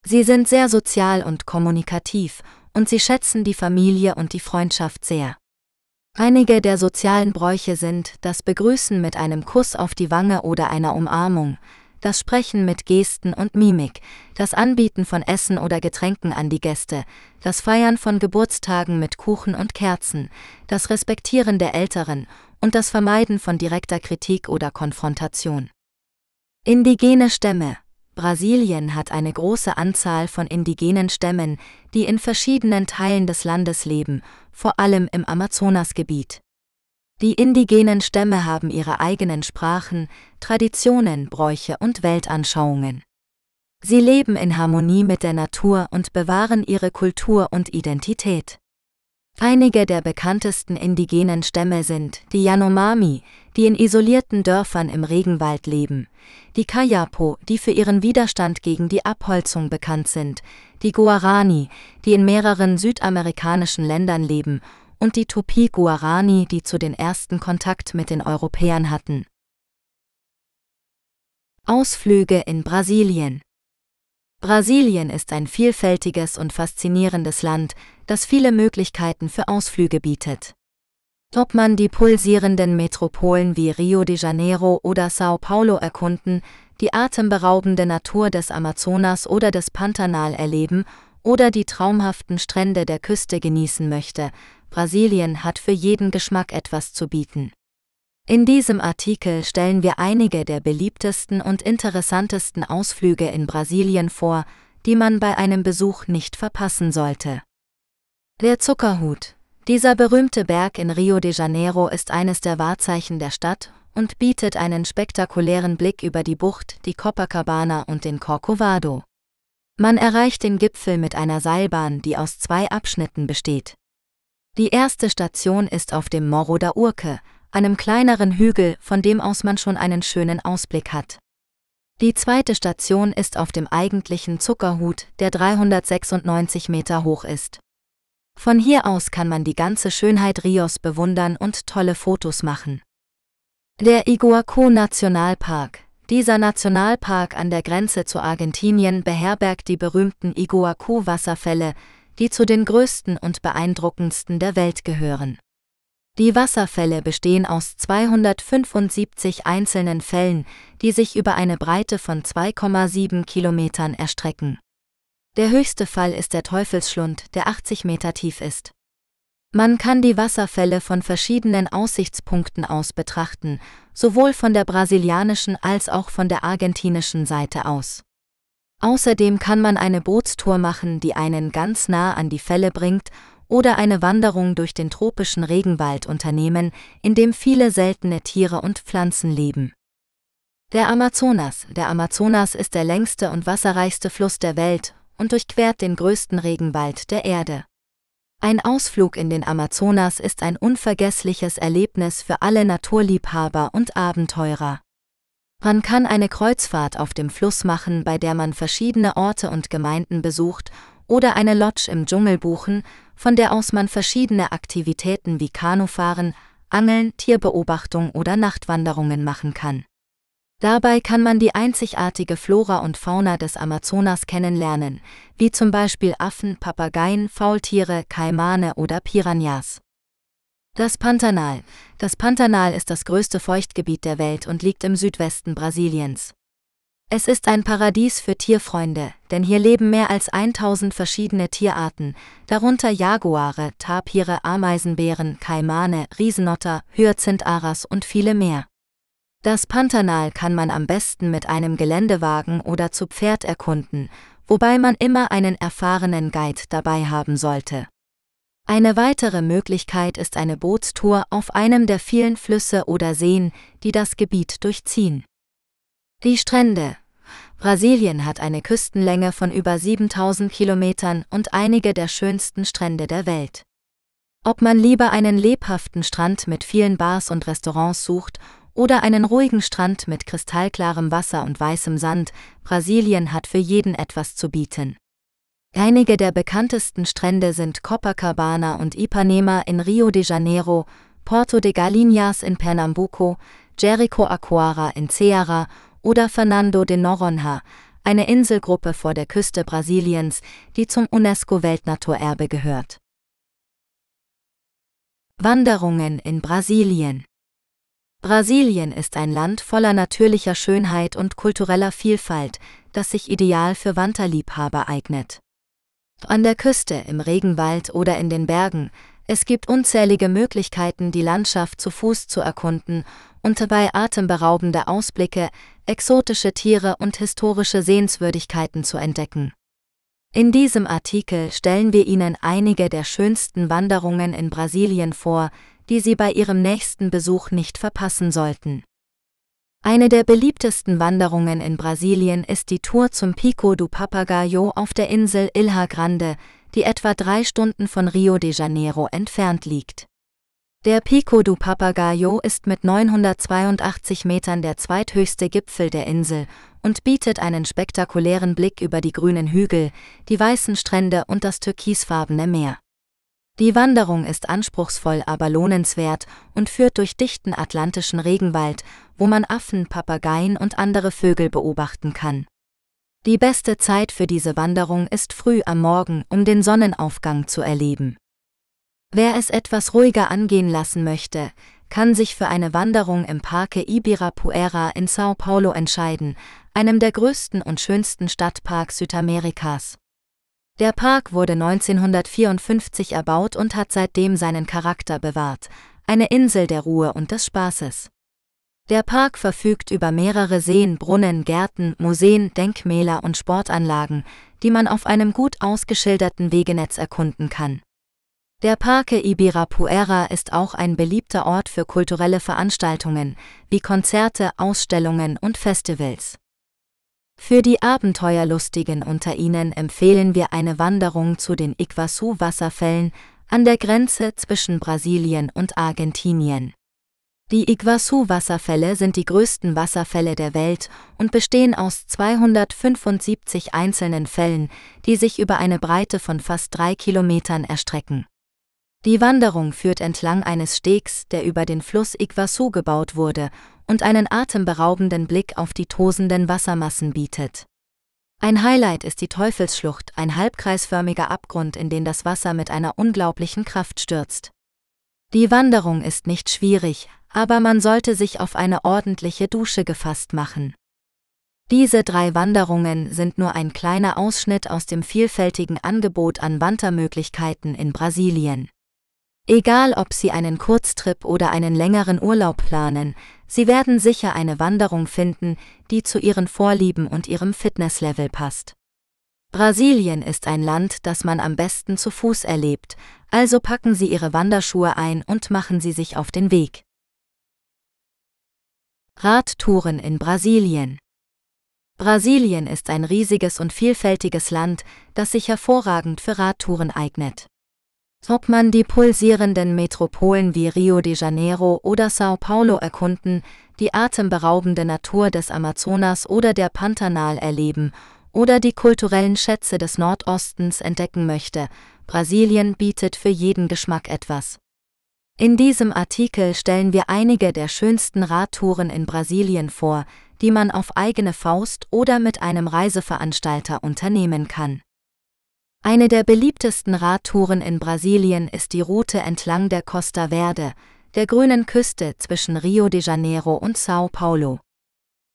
Sie sind sehr sozial und kommunikativ, und sie schätzen die Familie und die Freundschaft sehr. Einige der sozialen Bräuche sind das Begrüßen mit einem Kuss auf die Wange oder einer Umarmung, das Sprechen mit Gesten und Mimik, das Anbieten von Essen oder Getränken an die Gäste, das Feiern von Geburtstagen mit Kuchen und Kerzen, das Respektieren der Älteren und das Vermeiden von direkter Kritik oder Konfrontation. Indigene Stämme Brasilien hat eine große Anzahl von indigenen Stämmen, die in verschiedenen Teilen des Landes leben, vor allem im Amazonasgebiet. Die indigenen Stämme haben ihre eigenen Sprachen, Traditionen, Bräuche und Weltanschauungen. Sie leben in Harmonie mit der Natur und bewahren ihre Kultur und Identität. Einige der bekanntesten indigenen Stämme sind die Yanomami, die in isolierten Dörfern im Regenwald leben, die Kayapo, die für ihren Widerstand gegen die Abholzung bekannt sind, die Guarani, die in mehreren südamerikanischen Ländern leben, und die Tupi-Guarani, die zu den ersten Kontakt mit den Europäern hatten. Ausflüge in Brasilien Brasilien ist ein vielfältiges und faszinierendes Land, das viele Möglichkeiten für Ausflüge bietet. Ob man die pulsierenden Metropolen wie Rio de Janeiro oder Sao Paulo erkunden, die atemberaubende Natur des Amazonas oder des Pantanal erleben oder die traumhaften Strände der Küste genießen möchte, Brasilien hat für jeden Geschmack etwas zu bieten. In diesem Artikel stellen wir einige der beliebtesten und interessantesten Ausflüge in Brasilien vor, die man bei einem Besuch nicht verpassen sollte. Der Zuckerhut. Dieser berühmte Berg in Rio de Janeiro ist eines der Wahrzeichen der Stadt und bietet einen spektakulären Blick über die Bucht, die Copacabana und den Corcovado. Man erreicht den Gipfel mit einer Seilbahn, die aus zwei Abschnitten besteht. Die erste Station ist auf dem Morro da Urque, einem kleineren Hügel, von dem aus man schon einen schönen Ausblick hat. Die zweite Station ist auf dem eigentlichen Zuckerhut, der 396 Meter hoch ist. Von hier aus kann man die ganze Schönheit Rios bewundern und tolle Fotos machen. Der Iguacu Nationalpark. Dieser Nationalpark an der Grenze zu Argentinien beherbergt die berühmten Iguacu-Wasserfälle, die zu den größten und beeindruckendsten der Welt gehören. Die Wasserfälle bestehen aus 275 einzelnen Fällen, die sich über eine Breite von 2,7 Kilometern erstrecken. Der höchste Fall ist der Teufelsschlund, der 80 Meter tief ist. Man kann die Wasserfälle von verschiedenen Aussichtspunkten aus betrachten, sowohl von der brasilianischen als auch von der argentinischen Seite aus. Außerdem kann man eine Bootstour machen, die einen ganz nah an die Fälle bringt oder eine Wanderung durch den tropischen Regenwald unternehmen, in dem viele seltene Tiere und Pflanzen leben. Der Amazonas. Der Amazonas ist der längste und wasserreichste Fluss der Welt und durchquert den größten Regenwald der Erde. Ein Ausflug in den Amazonas ist ein unvergessliches Erlebnis für alle Naturliebhaber und Abenteurer. Man kann eine Kreuzfahrt auf dem Fluss machen, bei der man verschiedene Orte und Gemeinden besucht oder eine Lodge im Dschungel buchen, von der aus man verschiedene Aktivitäten wie Kanufahren, Angeln, Tierbeobachtung oder Nachtwanderungen machen kann. Dabei kann man die einzigartige Flora und Fauna des Amazonas kennenlernen, wie zum Beispiel Affen, Papageien, Faultiere, Kaimane oder Piranhas. Das Pantanal. Das Pantanal ist das größte Feuchtgebiet der Welt und liegt im Südwesten Brasiliens. Es ist ein Paradies für Tierfreunde, denn hier leben mehr als 1000 verschiedene Tierarten, darunter Jaguare, Tapire, Ameisenbären, Kaimane, Riesenotter, Hyazintharas und viele mehr. Das Pantanal kann man am besten mit einem Geländewagen oder zu Pferd erkunden, wobei man immer einen erfahrenen Guide dabei haben sollte. Eine weitere Möglichkeit ist eine Bootstour auf einem der vielen Flüsse oder Seen, die das Gebiet durchziehen. Die Strände. Brasilien hat eine Küstenlänge von über 7000 Kilometern und einige der schönsten Strände der Welt. Ob man lieber einen lebhaften Strand mit vielen Bars und Restaurants sucht oder einen ruhigen Strand mit kristallklarem Wasser und weißem Sand, Brasilien hat für jeden etwas zu bieten. Einige der bekanntesten Strände sind Copacabana und Ipanema in Rio de Janeiro, Porto de Galinhas in Pernambuco, Jerico Aquara in Ceará oder Fernando de Noronha, eine Inselgruppe vor der Küste Brasiliens, die zum UNESCO-Weltnaturerbe gehört. Wanderungen in Brasilien Brasilien ist ein Land voller natürlicher Schönheit und kultureller Vielfalt, das sich ideal für Wanderliebhaber eignet. An der Küste, im Regenwald oder in den Bergen, es gibt unzählige Möglichkeiten, die Landschaft zu Fuß zu erkunden und dabei atemberaubende Ausblicke, exotische Tiere und historische Sehenswürdigkeiten zu entdecken. In diesem Artikel stellen wir Ihnen einige der schönsten Wanderungen in Brasilien vor, die Sie bei Ihrem nächsten Besuch nicht verpassen sollten. Eine der beliebtesten Wanderungen in Brasilien ist die Tour zum Pico do Papagayo auf der Insel Ilha Grande, die etwa drei Stunden von Rio de Janeiro entfernt liegt. Der Pico do Papagayo ist mit 982 Metern der zweithöchste Gipfel der Insel und bietet einen spektakulären Blick über die grünen Hügel, die weißen Strände und das türkisfarbene Meer. Die Wanderung ist anspruchsvoll, aber lohnenswert und führt durch dichten atlantischen Regenwald, wo man Affen, Papageien und andere Vögel beobachten kann. Die beste Zeit für diese Wanderung ist früh am Morgen, um den Sonnenaufgang zu erleben. Wer es etwas ruhiger angehen lassen möchte, kann sich für eine Wanderung im Parque Ibirapuera in Sao Paulo entscheiden, einem der größten und schönsten Stadtparks Südamerikas. Der Park wurde 1954 erbaut und hat seitdem seinen Charakter bewahrt, eine Insel der Ruhe und des Spaßes. Der Park verfügt über mehrere Seen, Brunnen, Gärten, Museen, Denkmäler und Sportanlagen, die man auf einem gut ausgeschilderten Wegenetz erkunden kann. Der Parque Ibirapuera ist auch ein beliebter Ort für kulturelle Veranstaltungen, wie Konzerte, Ausstellungen und Festivals. Für die Abenteuerlustigen unter Ihnen empfehlen wir eine Wanderung zu den Iguazu-Wasserfällen an der Grenze zwischen Brasilien und Argentinien. Die Iguazu-Wasserfälle sind die größten Wasserfälle der Welt und bestehen aus 275 einzelnen Fällen, die sich über eine Breite von fast drei Kilometern erstrecken. Die Wanderung führt entlang eines Stegs, der über den Fluss Iguazu gebaut wurde und einen atemberaubenden Blick auf die tosenden Wassermassen bietet. Ein Highlight ist die Teufelsschlucht, ein halbkreisförmiger Abgrund, in den das Wasser mit einer unglaublichen Kraft stürzt. Die Wanderung ist nicht schwierig, aber man sollte sich auf eine ordentliche Dusche gefasst machen. Diese drei Wanderungen sind nur ein kleiner Ausschnitt aus dem vielfältigen Angebot an Wandermöglichkeiten in Brasilien. Egal ob Sie einen Kurztrip oder einen längeren Urlaub planen, Sie werden sicher eine Wanderung finden, die zu Ihren Vorlieben und Ihrem Fitnesslevel passt. Brasilien ist ein Land, das man am besten zu Fuß erlebt, also packen Sie Ihre Wanderschuhe ein und machen Sie sich auf den Weg. Radtouren in Brasilien Brasilien ist ein riesiges und vielfältiges Land, das sich hervorragend für Radtouren eignet. Ob man die pulsierenden Metropolen wie Rio de Janeiro oder Sao Paulo erkunden, die atemberaubende Natur des Amazonas oder der Pantanal erleben oder die kulturellen Schätze des Nordostens entdecken möchte, Brasilien bietet für jeden Geschmack etwas. In diesem Artikel stellen wir einige der schönsten Radtouren in Brasilien vor, die man auf eigene Faust oder mit einem Reiseveranstalter unternehmen kann. Eine der beliebtesten Radtouren in Brasilien ist die Route entlang der Costa Verde, der grünen Küste zwischen Rio de Janeiro und Sao Paulo.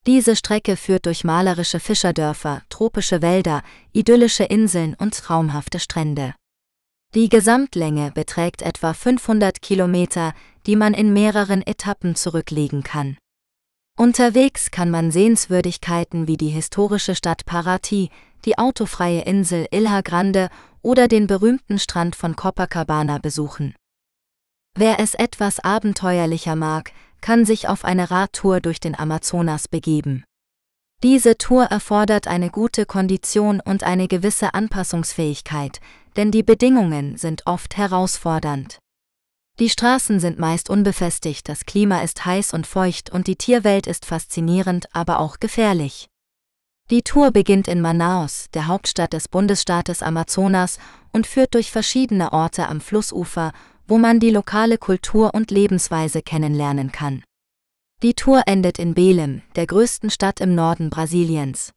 Diese Strecke führt durch malerische Fischerdörfer, tropische Wälder, idyllische Inseln und traumhafte Strände. Die Gesamtlänge beträgt etwa 500 Kilometer, die man in mehreren Etappen zurücklegen kann. Unterwegs kann man Sehenswürdigkeiten wie die historische Stadt Paraty, die autofreie Insel Ilha Grande oder den berühmten Strand von Copacabana besuchen. Wer es etwas abenteuerlicher mag, kann sich auf eine Radtour durch den Amazonas begeben. Diese Tour erfordert eine gute Kondition und eine gewisse Anpassungsfähigkeit, denn die Bedingungen sind oft herausfordernd. Die Straßen sind meist unbefestigt, das Klima ist heiß und feucht und die Tierwelt ist faszinierend, aber auch gefährlich. Die Tour beginnt in Manaus, der Hauptstadt des Bundesstaates Amazonas, und führt durch verschiedene Orte am Flussufer, wo man die lokale Kultur und Lebensweise kennenlernen kann. Die Tour endet in Belem, der größten Stadt im Norden Brasiliens.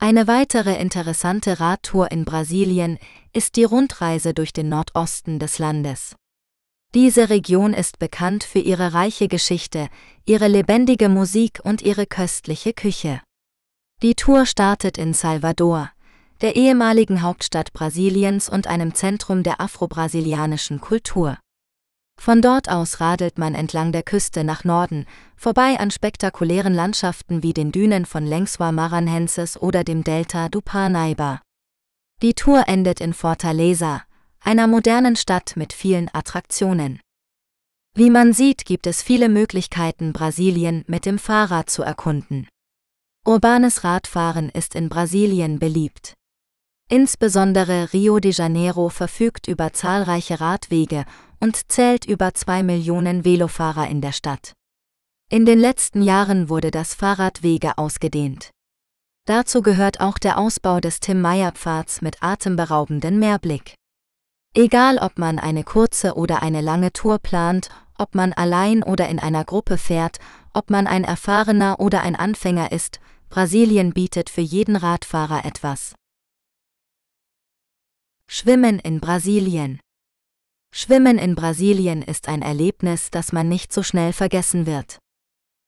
Eine weitere interessante Radtour in Brasilien ist die Rundreise durch den Nordosten des Landes. Diese Region ist bekannt für ihre reiche Geschichte, ihre lebendige Musik und ihre köstliche Küche. Die Tour startet in Salvador, der ehemaligen Hauptstadt Brasiliens und einem Zentrum der afro-brasilianischen Kultur. Von dort aus radelt man entlang der Küste nach Norden, vorbei an spektakulären Landschaften wie den Dünen von Lençois Maranhenses oder dem Delta do Parnaíba. Die Tour endet in Fortaleza, einer modernen Stadt mit vielen Attraktionen. Wie man sieht, gibt es viele Möglichkeiten, Brasilien mit dem Fahrrad zu erkunden. Urbanes Radfahren ist in Brasilien beliebt. Insbesondere Rio de Janeiro verfügt über zahlreiche Radwege und zählt über zwei Millionen Velofahrer in der Stadt. In den letzten Jahren wurde das Fahrradwege ausgedehnt. Dazu gehört auch der Ausbau des Tim-Meyer-Pfads mit atemberaubenden Meerblick. Egal ob man eine kurze oder eine lange Tour plant, ob man allein oder in einer Gruppe fährt, ob man ein erfahrener oder ein Anfänger ist, Brasilien bietet für jeden Radfahrer etwas. Schwimmen in Brasilien Schwimmen in Brasilien ist ein Erlebnis, das man nicht so schnell vergessen wird.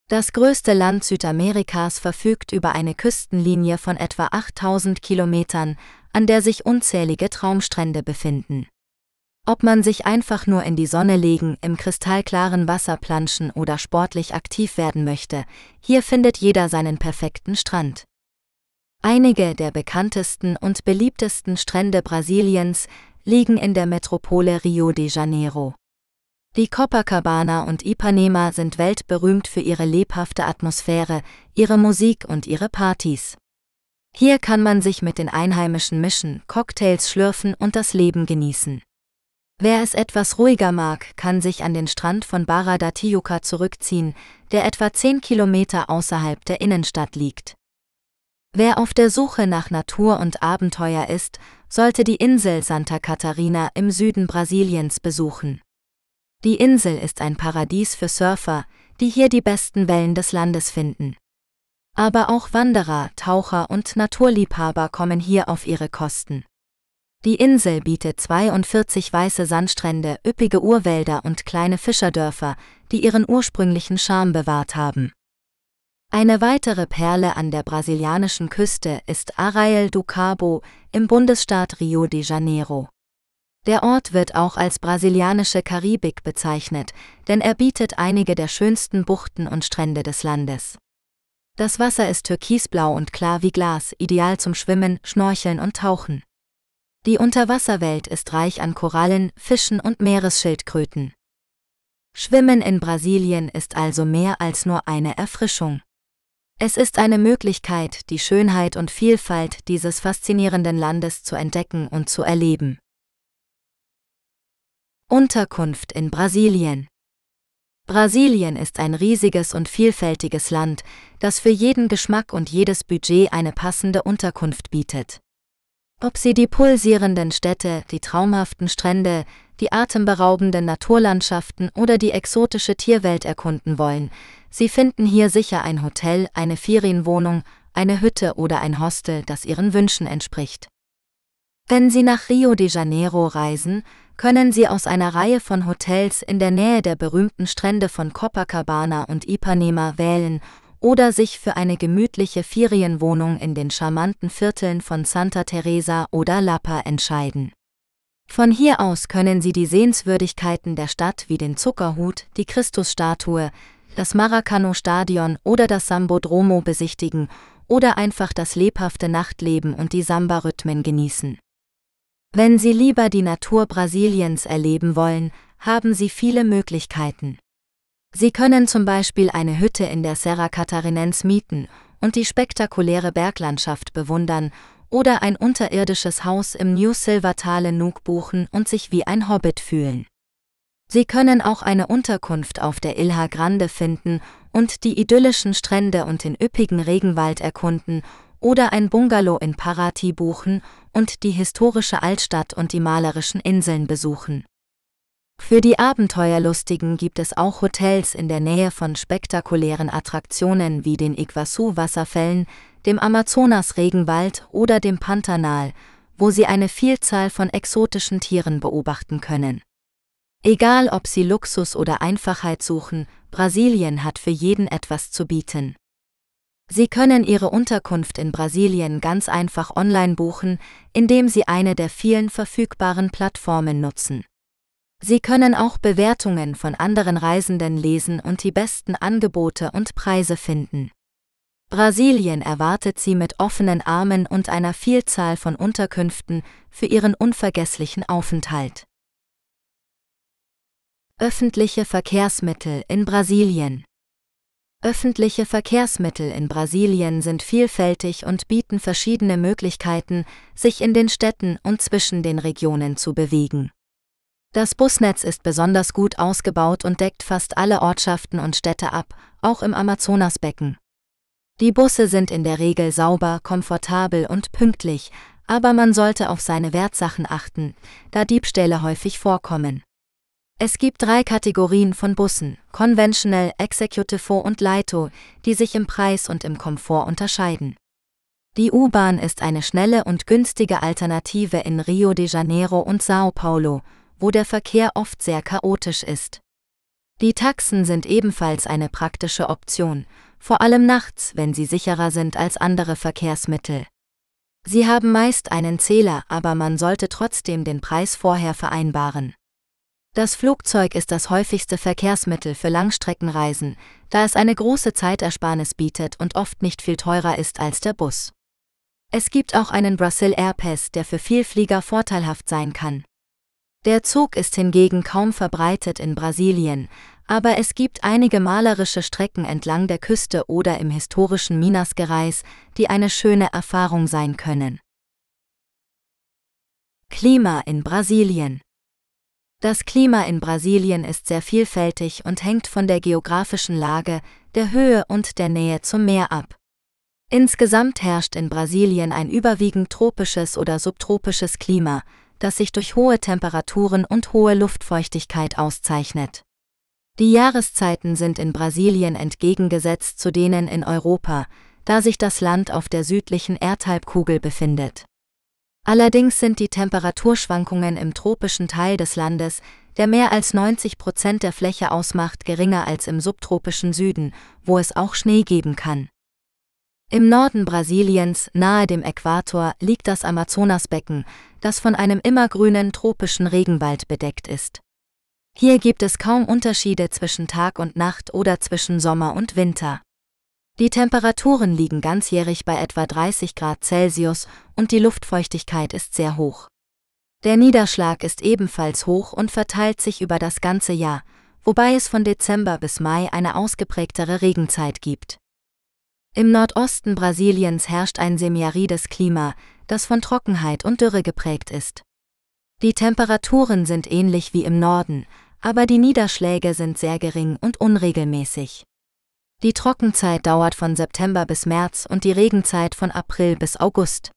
Das größte Land Südamerikas verfügt über eine Küstenlinie von etwa 8000 Kilometern, an der sich unzählige Traumstrände befinden. Ob man sich einfach nur in die Sonne legen, im kristallklaren Wasser planschen oder sportlich aktiv werden möchte, hier findet jeder seinen perfekten Strand. Einige der bekanntesten und beliebtesten Strände Brasiliens liegen in der Metropole Rio de Janeiro. Die Copacabana und Ipanema sind weltberühmt für ihre lebhafte Atmosphäre, ihre Musik und ihre Partys. Hier kann man sich mit den Einheimischen mischen, Cocktails schlürfen und das Leben genießen. Wer es etwas ruhiger mag, kann sich an den Strand von Barra da zurückziehen, der etwa 10 Kilometer außerhalb der Innenstadt liegt. Wer auf der Suche nach Natur und Abenteuer ist, sollte die Insel Santa Catarina im Süden Brasiliens besuchen. Die Insel ist ein Paradies für Surfer, die hier die besten Wellen des Landes finden. Aber auch Wanderer, Taucher und Naturliebhaber kommen hier auf ihre Kosten. Die Insel bietet 42 weiße Sandstrände, üppige Urwälder und kleine Fischerdörfer, die ihren ursprünglichen Charme bewahrt haben. Eine weitere Perle an der brasilianischen Küste ist Arraial do Cabo im Bundesstaat Rio de Janeiro. Der Ort wird auch als brasilianische Karibik bezeichnet, denn er bietet einige der schönsten Buchten und Strände des Landes. Das Wasser ist türkisblau und klar wie Glas, ideal zum Schwimmen, Schnorcheln und Tauchen. Die Unterwasserwelt ist reich an Korallen, Fischen und Meeresschildkröten. Schwimmen in Brasilien ist also mehr als nur eine Erfrischung. Es ist eine Möglichkeit, die Schönheit und Vielfalt dieses faszinierenden Landes zu entdecken und zu erleben. Unterkunft in Brasilien Brasilien ist ein riesiges und vielfältiges Land, das für jeden Geschmack und jedes Budget eine passende Unterkunft bietet. Ob Sie die pulsierenden Städte, die traumhaften Strände, die atemberaubenden Naturlandschaften oder die exotische Tierwelt erkunden wollen, Sie finden hier sicher ein Hotel, eine Ferienwohnung, eine Hütte oder ein Hostel, das Ihren Wünschen entspricht. Wenn Sie nach Rio de Janeiro reisen, können Sie aus einer Reihe von Hotels in der Nähe der berühmten Strände von Copacabana und Ipanema wählen oder sich für eine gemütliche Ferienwohnung in den charmanten Vierteln von Santa Teresa oder Lapa entscheiden. Von hier aus können Sie die Sehenswürdigkeiten der Stadt wie den Zuckerhut, die Christusstatue, das Maracano-Stadion oder das Sambodromo besichtigen oder einfach das lebhafte Nachtleben und die Samba-Rhythmen genießen. Wenn Sie lieber die Natur Brasiliens erleben wollen, haben Sie viele Möglichkeiten. Sie können zum Beispiel eine Hütte in der Serra Catarinense mieten und die spektakuläre Berglandschaft bewundern oder ein unterirdisches Haus im New Silver Tale Nuuk buchen und sich wie ein Hobbit fühlen. Sie können auch eine Unterkunft auf der Ilha Grande finden und die idyllischen Strände und den üppigen Regenwald erkunden oder ein Bungalow in Paraty buchen und die historische Altstadt und die malerischen Inseln besuchen. Für die Abenteuerlustigen gibt es auch Hotels in der Nähe von spektakulären Attraktionen wie den Iguazu-Wasserfällen, dem Amazonas-Regenwald oder dem Pantanal, wo sie eine Vielzahl von exotischen Tieren beobachten können. Egal ob Sie Luxus oder Einfachheit suchen, Brasilien hat für jeden etwas zu bieten. Sie können Ihre Unterkunft in Brasilien ganz einfach online buchen, indem Sie eine der vielen verfügbaren Plattformen nutzen. Sie können auch Bewertungen von anderen Reisenden lesen und die besten Angebote und Preise finden. Brasilien erwartet Sie mit offenen Armen und einer Vielzahl von Unterkünften für Ihren unvergesslichen Aufenthalt. Öffentliche Verkehrsmittel in Brasilien Öffentliche Verkehrsmittel in Brasilien sind vielfältig und bieten verschiedene Möglichkeiten, sich in den Städten und zwischen den Regionen zu bewegen. Das Busnetz ist besonders gut ausgebaut und deckt fast alle Ortschaften und Städte ab, auch im Amazonasbecken. Die Busse sind in der Regel sauber, komfortabel und pünktlich, aber man sollte auf seine Wertsachen achten, da Diebstähle häufig vorkommen. Es gibt drei Kategorien von Bussen, Conventional, Executive und Leito, die sich im Preis und im Komfort unterscheiden. Die U-Bahn ist eine schnelle und günstige Alternative in Rio de Janeiro und Sao Paulo, wo der Verkehr oft sehr chaotisch ist. Die Taxen sind ebenfalls eine praktische Option, vor allem nachts, wenn sie sicherer sind als andere Verkehrsmittel. Sie haben meist einen Zähler, aber man sollte trotzdem den Preis vorher vereinbaren. Das Flugzeug ist das häufigste Verkehrsmittel für Langstreckenreisen, da es eine große Zeitersparnis bietet und oft nicht viel teurer ist als der Bus. Es gibt auch einen Brazil Airpass, der für Vielflieger vorteilhaft sein kann. Der Zug ist hingegen kaum verbreitet in Brasilien, aber es gibt einige malerische Strecken entlang der Küste oder im historischen Minas Gerais, die eine schöne Erfahrung sein können. Klima in Brasilien das Klima in Brasilien ist sehr vielfältig und hängt von der geografischen Lage, der Höhe und der Nähe zum Meer ab. Insgesamt herrscht in Brasilien ein überwiegend tropisches oder subtropisches Klima, das sich durch hohe Temperaturen und hohe Luftfeuchtigkeit auszeichnet. Die Jahreszeiten sind in Brasilien entgegengesetzt zu denen in Europa, da sich das Land auf der südlichen Erdhalbkugel befindet. Allerdings sind die Temperaturschwankungen im tropischen Teil des Landes, der mehr als 90 Prozent der Fläche ausmacht, geringer als im subtropischen Süden, wo es auch Schnee geben kann. Im Norden Brasiliens, nahe dem Äquator, liegt das Amazonasbecken, das von einem immergrünen tropischen Regenwald bedeckt ist. Hier gibt es kaum Unterschiede zwischen Tag und Nacht oder zwischen Sommer und Winter. Die Temperaturen liegen ganzjährig bei etwa 30 Grad Celsius und die Luftfeuchtigkeit ist sehr hoch. Der Niederschlag ist ebenfalls hoch und verteilt sich über das ganze Jahr, wobei es von Dezember bis Mai eine ausgeprägtere Regenzeit gibt. Im Nordosten Brasiliens herrscht ein semiarides Klima, das von Trockenheit und Dürre geprägt ist. Die Temperaturen sind ähnlich wie im Norden, aber die Niederschläge sind sehr gering und unregelmäßig. Die Trockenzeit dauert von September bis März und die Regenzeit von April bis August.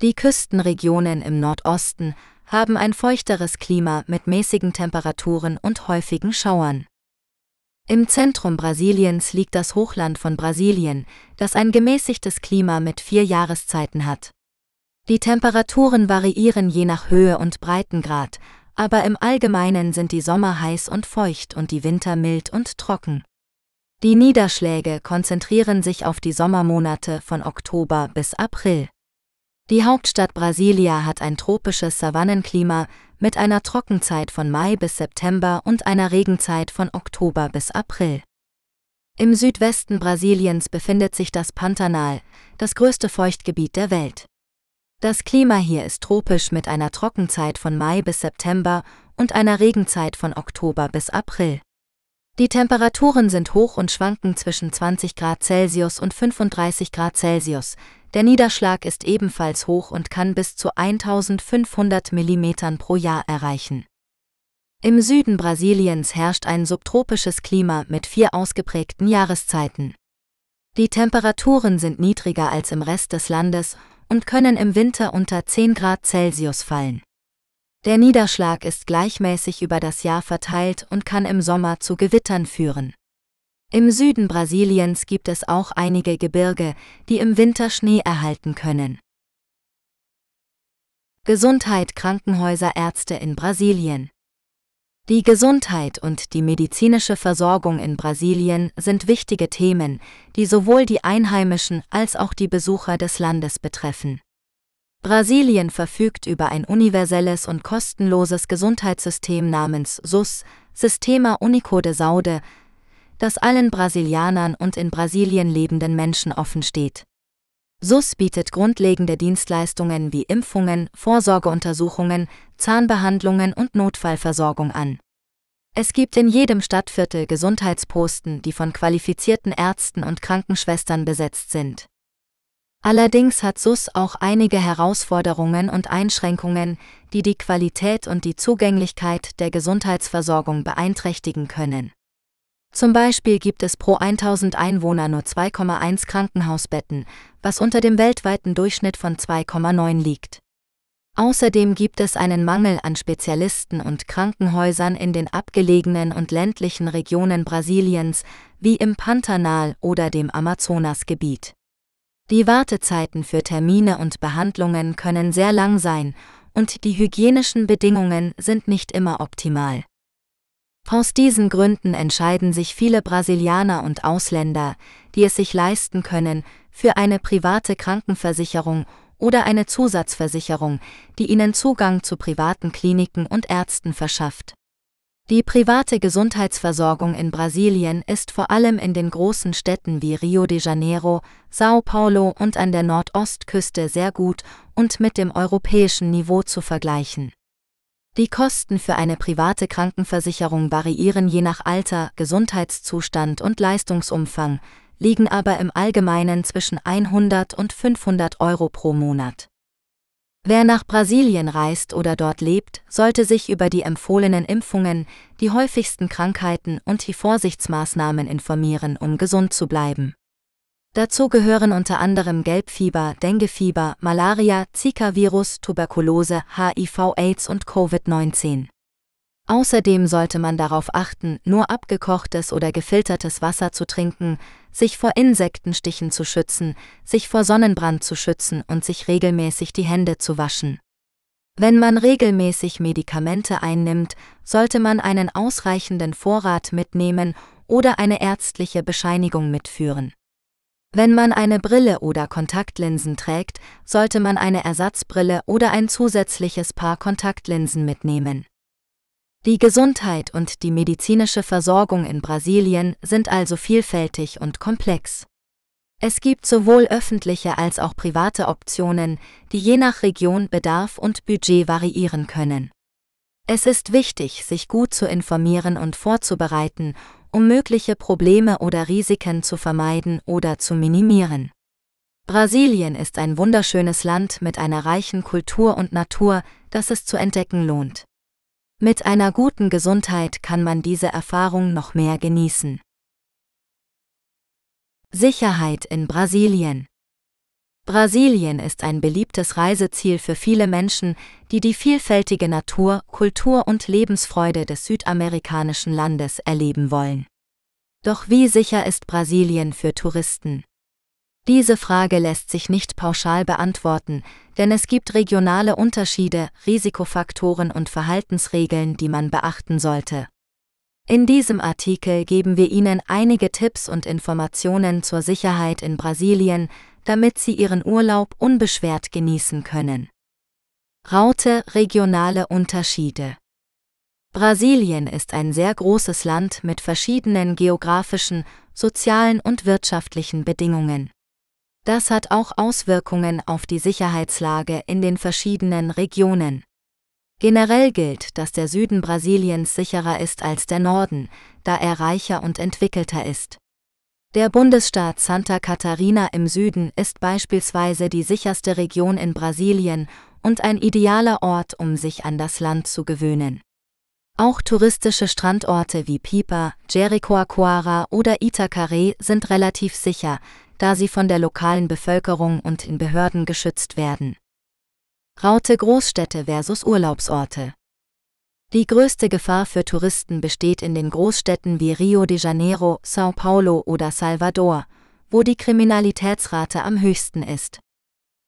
Die Küstenregionen im Nordosten haben ein feuchteres Klima mit mäßigen Temperaturen und häufigen Schauern. Im Zentrum Brasiliens liegt das Hochland von Brasilien, das ein gemäßigtes Klima mit vier Jahreszeiten hat. Die Temperaturen variieren je nach Höhe und Breitengrad, aber im Allgemeinen sind die Sommer heiß und feucht und die Winter mild und trocken. Die Niederschläge konzentrieren sich auf die Sommermonate von Oktober bis April. Die Hauptstadt Brasilia hat ein tropisches Savannenklima mit einer Trockenzeit von Mai bis September und einer Regenzeit von Oktober bis April. Im Südwesten Brasiliens befindet sich das Pantanal, das größte Feuchtgebiet der Welt. Das Klima hier ist tropisch mit einer Trockenzeit von Mai bis September und einer Regenzeit von Oktober bis April. Die Temperaturen sind hoch und schwanken zwischen 20 Grad Celsius und 35 Grad Celsius. Der Niederschlag ist ebenfalls hoch und kann bis zu 1500 mm pro Jahr erreichen. Im Süden Brasiliens herrscht ein subtropisches Klima mit vier ausgeprägten Jahreszeiten. Die Temperaturen sind niedriger als im Rest des Landes und können im Winter unter 10 Grad Celsius fallen. Der Niederschlag ist gleichmäßig über das Jahr verteilt und kann im Sommer zu Gewittern führen. Im Süden Brasiliens gibt es auch einige Gebirge, die im Winter Schnee erhalten können. Gesundheit Krankenhäuser Ärzte in Brasilien Die Gesundheit und die medizinische Versorgung in Brasilien sind wichtige Themen, die sowohl die Einheimischen als auch die Besucher des Landes betreffen. Brasilien verfügt über ein universelles und kostenloses Gesundheitssystem namens SUS, Sistema Único de Saúde, das allen Brasilianern und in Brasilien lebenden Menschen offen steht. SUS bietet grundlegende Dienstleistungen wie Impfungen, Vorsorgeuntersuchungen, Zahnbehandlungen und Notfallversorgung an. Es gibt in jedem Stadtviertel Gesundheitsposten, die von qualifizierten Ärzten und Krankenschwestern besetzt sind. Allerdings hat SUS auch einige Herausforderungen und Einschränkungen, die die Qualität und die Zugänglichkeit der Gesundheitsversorgung beeinträchtigen können. Zum Beispiel gibt es pro 1000 Einwohner nur 2,1 Krankenhausbetten, was unter dem weltweiten Durchschnitt von 2,9 liegt. Außerdem gibt es einen Mangel an Spezialisten und Krankenhäusern in den abgelegenen und ländlichen Regionen Brasiliens, wie im Pantanal oder dem Amazonasgebiet. Die Wartezeiten für Termine und Behandlungen können sehr lang sein, und die hygienischen Bedingungen sind nicht immer optimal. Aus diesen Gründen entscheiden sich viele Brasilianer und Ausländer, die es sich leisten können, für eine private Krankenversicherung oder eine Zusatzversicherung, die ihnen Zugang zu privaten Kliniken und Ärzten verschafft. Die private Gesundheitsversorgung in Brasilien ist vor allem in den großen Städten wie Rio de Janeiro, Sao Paulo und an der Nordostküste sehr gut und mit dem europäischen Niveau zu vergleichen. Die Kosten für eine private Krankenversicherung variieren je nach Alter, Gesundheitszustand und Leistungsumfang, liegen aber im Allgemeinen zwischen 100 und 500 Euro pro Monat. Wer nach Brasilien reist oder dort lebt, sollte sich über die empfohlenen Impfungen, die häufigsten Krankheiten und die Vorsichtsmaßnahmen informieren, um gesund zu bleiben. Dazu gehören unter anderem Gelbfieber, Denguefieber, Malaria, Zika-Virus, Tuberkulose, HIV-Aids und Covid-19. Außerdem sollte man darauf achten, nur abgekochtes oder gefiltertes Wasser zu trinken, sich vor Insektenstichen zu schützen, sich vor Sonnenbrand zu schützen und sich regelmäßig die Hände zu waschen. Wenn man regelmäßig Medikamente einnimmt, sollte man einen ausreichenden Vorrat mitnehmen oder eine ärztliche Bescheinigung mitführen. Wenn man eine Brille oder Kontaktlinsen trägt, sollte man eine Ersatzbrille oder ein zusätzliches Paar Kontaktlinsen mitnehmen. Die Gesundheit und die medizinische Versorgung in Brasilien sind also vielfältig und komplex. Es gibt sowohl öffentliche als auch private Optionen, die je nach Region, Bedarf und Budget variieren können. Es ist wichtig, sich gut zu informieren und vorzubereiten, um mögliche Probleme oder Risiken zu vermeiden oder zu minimieren. Brasilien ist ein wunderschönes Land mit einer reichen Kultur und Natur, das es zu entdecken lohnt. Mit einer guten Gesundheit kann man diese Erfahrung noch mehr genießen. Sicherheit in Brasilien Brasilien ist ein beliebtes Reiseziel für viele Menschen, die die vielfältige Natur, Kultur und Lebensfreude des südamerikanischen Landes erleben wollen. Doch wie sicher ist Brasilien für Touristen? Diese Frage lässt sich nicht pauschal beantworten, denn es gibt regionale Unterschiede, Risikofaktoren und Verhaltensregeln, die man beachten sollte. In diesem Artikel geben wir Ihnen einige Tipps und Informationen zur Sicherheit in Brasilien, damit Sie Ihren Urlaub unbeschwert genießen können. Raute regionale Unterschiede Brasilien ist ein sehr großes Land mit verschiedenen geografischen, sozialen und wirtschaftlichen Bedingungen. Das hat auch Auswirkungen auf die Sicherheitslage in den verschiedenen Regionen. Generell gilt, dass der Süden Brasiliens sicherer ist als der Norden, da er reicher und entwickelter ist. Der Bundesstaat Santa Catarina im Süden ist beispielsweise die sicherste Region in Brasilien und ein idealer Ort, um sich an das Land zu gewöhnen. Auch touristische Strandorte wie Pipa, Jericoacoara oder Itacaré sind relativ sicher, da sie von der lokalen Bevölkerung und in Behörden geschützt werden. Raute Großstädte versus Urlaubsorte. Die größte Gefahr für Touristen besteht in den Großstädten wie Rio de Janeiro, Sao Paulo oder Salvador, wo die Kriminalitätsrate am höchsten ist.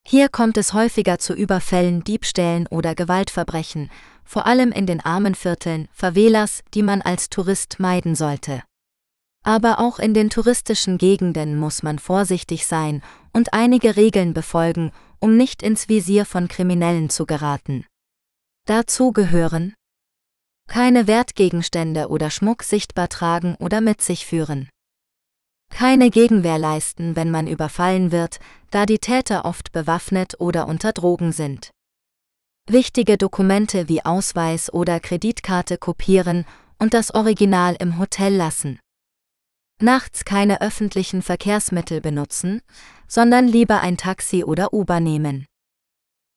Hier kommt es häufiger zu Überfällen, Diebstählen oder Gewaltverbrechen, vor allem in den armen Vierteln, Favelas, die man als Tourist meiden sollte. Aber auch in den touristischen Gegenden muss man vorsichtig sein und einige Regeln befolgen, um nicht ins Visier von Kriminellen zu geraten. Dazu gehören keine Wertgegenstände oder Schmuck sichtbar tragen oder mit sich führen. Keine Gegenwehr leisten, wenn man überfallen wird, da die Täter oft bewaffnet oder unter Drogen sind. Wichtige Dokumente wie Ausweis oder Kreditkarte kopieren und das Original im Hotel lassen. Nachts keine öffentlichen Verkehrsmittel benutzen, sondern lieber ein Taxi oder Uber nehmen.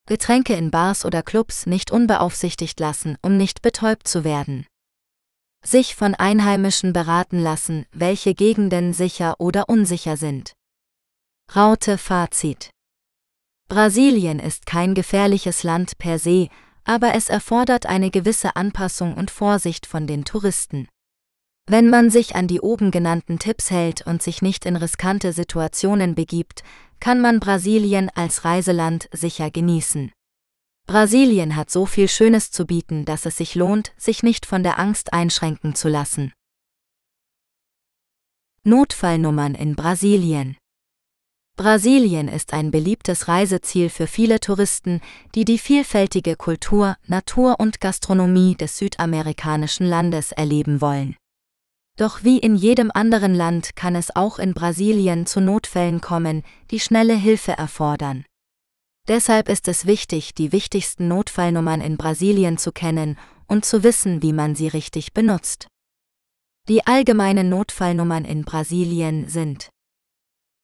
Getränke in Bars oder Clubs nicht unbeaufsichtigt lassen, um nicht betäubt zu werden. Sich von Einheimischen beraten lassen, welche Gegenden sicher oder unsicher sind. Raute Fazit Brasilien ist kein gefährliches Land per se, aber es erfordert eine gewisse Anpassung und Vorsicht von den Touristen. Wenn man sich an die oben genannten Tipps hält und sich nicht in riskante Situationen begibt, kann man Brasilien als Reiseland sicher genießen. Brasilien hat so viel Schönes zu bieten, dass es sich lohnt, sich nicht von der Angst einschränken zu lassen. Notfallnummern in Brasilien Brasilien ist ein beliebtes Reiseziel für viele Touristen, die die vielfältige Kultur, Natur und Gastronomie des südamerikanischen Landes erleben wollen. Doch wie in jedem anderen Land kann es auch in Brasilien zu Notfällen kommen, die schnelle Hilfe erfordern. Deshalb ist es wichtig, die wichtigsten Notfallnummern in Brasilien zu kennen und zu wissen, wie man sie richtig benutzt. Die allgemeinen Notfallnummern in Brasilien sind